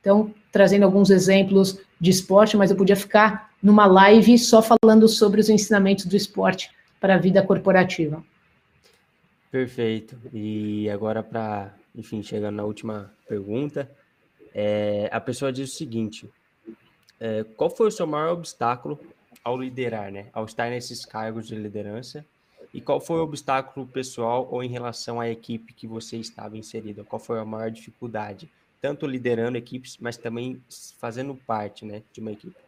Então, trazendo alguns exemplos de esporte, mas eu podia ficar numa live só falando sobre os ensinamentos do esporte para a vida corporativa. Perfeito. E agora para enfim, chegando na última pergunta, é, a pessoa diz o seguinte: é, qual foi o seu maior obstáculo ao liderar, né? Ao estar nesses cargos de liderança? E qual foi o obstáculo pessoal ou em relação à equipe que você estava inserido? Qual foi a maior dificuldade? Tanto liderando equipes, mas também fazendo parte né, de uma equipe.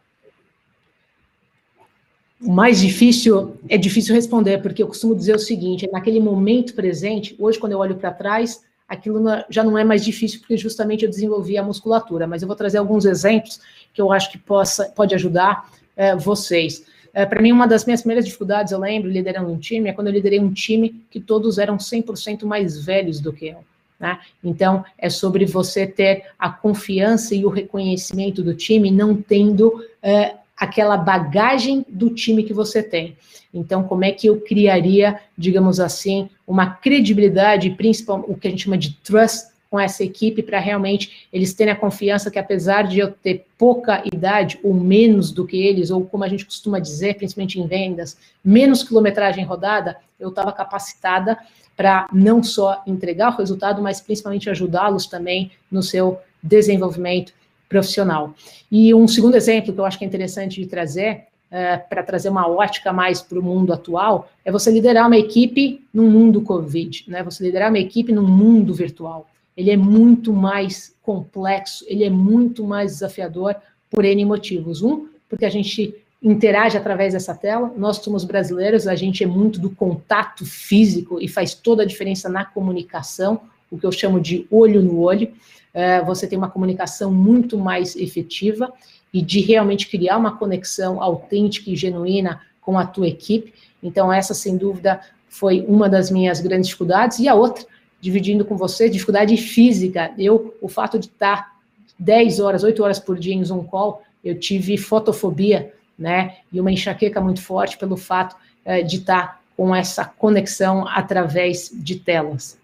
O mais difícil é difícil responder, porque eu costumo dizer o seguinte: é naquele momento presente, hoje, quando eu olho para trás, aquilo já não é mais difícil, porque justamente eu desenvolvi a musculatura. Mas eu vou trazer alguns exemplos que eu acho que possa, pode ajudar é, vocês. É, Para mim, uma das minhas primeiras dificuldades, eu lembro, liderando um time, é quando eu liderei um time que todos eram 100% mais velhos do que eu. Né? Então, é sobre você ter a confiança e o reconhecimento do time, não tendo é, aquela bagagem do time que você tem. Então, como é que eu criaria, digamos assim, uma credibilidade, principalmente o que a gente chama de trust com essa equipe, para realmente eles terem a confiança que, apesar de eu ter pouca idade, ou menos do que eles, ou como a gente costuma dizer, principalmente em vendas, menos quilometragem rodada, eu estava capacitada para não só entregar o resultado, mas principalmente ajudá-los também no seu desenvolvimento profissional. E um segundo exemplo que eu acho que é interessante de trazer, é, para trazer uma ótica mais para o mundo atual, é você liderar uma equipe no mundo Covid, né? Você liderar uma equipe no mundo virtual. Ele é muito mais complexo, ele é muito mais desafiador por N motivos. Um, porque a gente interage através dessa tela. Nós somos brasileiros, a gente é muito do contato físico e faz toda a diferença na comunicação, o que eu chamo de olho no olho. É, você tem uma comunicação muito mais efetiva e de realmente criar uma conexão autêntica e genuína com a tua equipe. Então, essa, sem dúvida, foi uma das minhas grandes dificuldades. E a outra dividindo com você, dificuldade física. Eu, o fato de estar 10 horas, 8 horas por dia em Zoom call, eu tive fotofobia, né? E uma enxaqueca muito forte pelo fato é, de estar com essa conexão através de telas.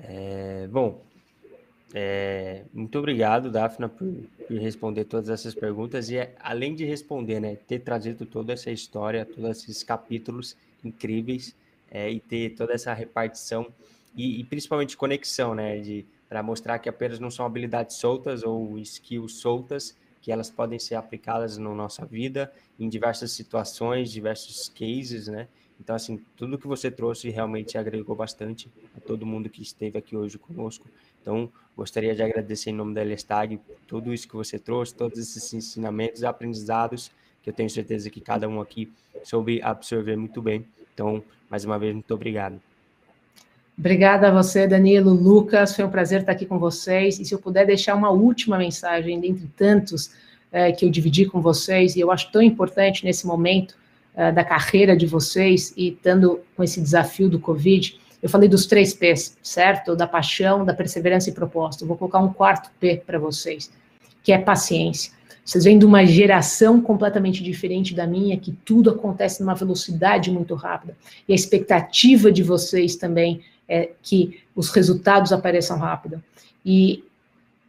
É, bom, é, muito obrigado, Dafna, por, por, responder todas essas perguntas e, além de responder, né, ter trazido toda essa história, todos esses capítulos incríveis é, e ter toda essa repartição e, e principalmente conexão, né, de para mostrar que apenas não são habilidades soltas ou skills soltas, que elas podem ser aplicadas na nossa vida em diversas situações, diversos cases, né? Então, assim, tudo que você trouxe realmente agregou bastante a todo mundo que esteve aqui hoje conosco. Então, gostaria de agradecer em nome da Elestag tudo isso que você trouxe, todos esses ensinamentos, aprendizados, que eu tenho certeza que cada um aqui soube absorver muito bem. Então, mais uma vez, muito obrigado. Obrigada a você, Danilo, Lucas, foi um prazer estar aqui com vocês. E se eu puder deixar uma última mensagem, dentre tantos é, que eu dividi com vocês, e eu acho tão importante nesse momento é, da carreira de vocês e estando com esse desafio do Covid, eu falei dos três P's, certo? Da paixão, da perseverança e propósito. vou colocar um quarto P para vocês, que é paciência. Vocês vêm de uma geração completamente diferente da minha, que tudo acontece numa velocidade muito rápida. E a expectativa de vocês também é que os resultados apareçam rápido. E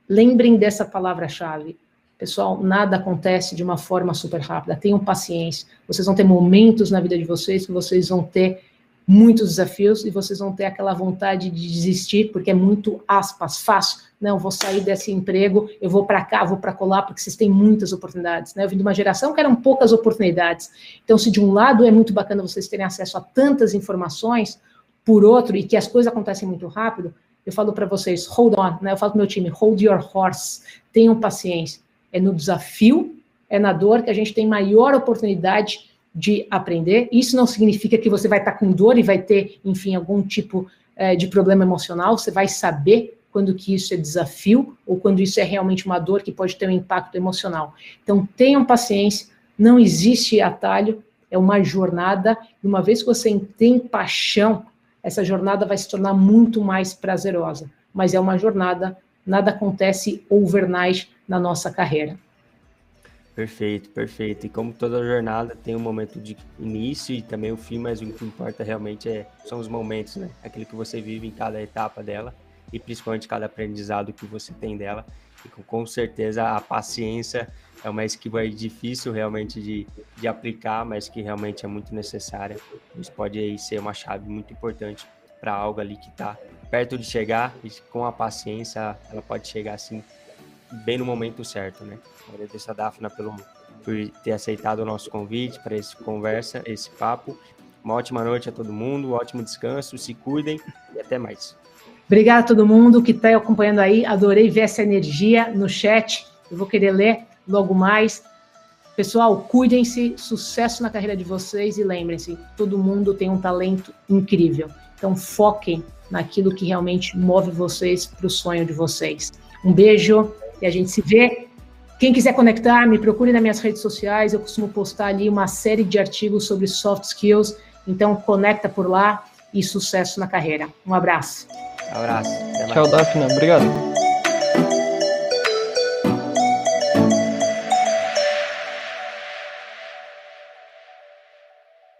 lembrem dessa palavra-chave. Pessoal, nada acontece de uma forma super rápida. Tenham paciência. Vocês vão ter momentos na vida de vocês que vocês vão ter muitos desafios e vocês vão ter aquela vontade de desistir, porque é muito aspas, fácil. Não, vou sair desse emprego, eu vou para cá, vou para colar, porque vocês têm muitas oportunidades. Né? Eu vim de uma geração que eram poucas oportunidades. Então, se de um lado é muito bacana vocês terem acesso a tantas informações, por outro, e que as coisas acontecem muito rápido, eu falo para vocês, hold on, né? Eu falo para meu time, hold your horse, tenham paciência. É no desafio, é na dor que a gente tem maior oportunidade de aprender. Isso não significa que você vai estar com dor e vai ter, enfim, algum tipo é, de problema emocional. Você vai saber quando que isso é desafio ou quando isso é realmente uma dor que pode ter um impacto emocional. Então, tenham paciência, não existe atalho, é uma jornada, e uma vez que você tem paixão, essa jornada vai se tornar muito mais prazerosa. Mas é uma jornada, nada acontece overnight na nossa carreira. Perfeito, perfeito. E como toda jornada tem um momento de início e também o fim, mas o que importa realmente é, são os momentos, né? Aquilo que você vive em cada etapa dela e principalmente cada aprendizado que você tem dela. E com, com certeza a paciência é uma skill aí difícil realmente de, de aplicar, mas que realmente é muito necessária. Isso pode aí ser uma chave muito importante para algo ali que está perto de chegar e com a paciência ela pode chegar assim bem no momento certo, né? Agradeço a Dafna pelo, por ter aceitado o nosso convite para essa conversa, esse papo. Uma ótima noite a todo mundo, um ótimo descanso, se cuidem e até mais. Obrigada a todo mundo que está acompanhando aí. Adorei ver essa energia no chat. Eu vou querer ler logo mais. Pessoal, cuidem-se, sucesso na carreira de vocês e lembrem-se, todo mundo tem um talento incrível. Então foquem naquilo que realmente move vocês para o sonho de vocês. Um beijo e a gente se vê quem quiser conectar, me procure nas minhas redes sociais. Eu costumo postar ali uma série de artigos sobre soft skills. Então, conecta por lá e sucesso na carreira. Um abraço. abraço. Tchau, Daphne. Obrigado.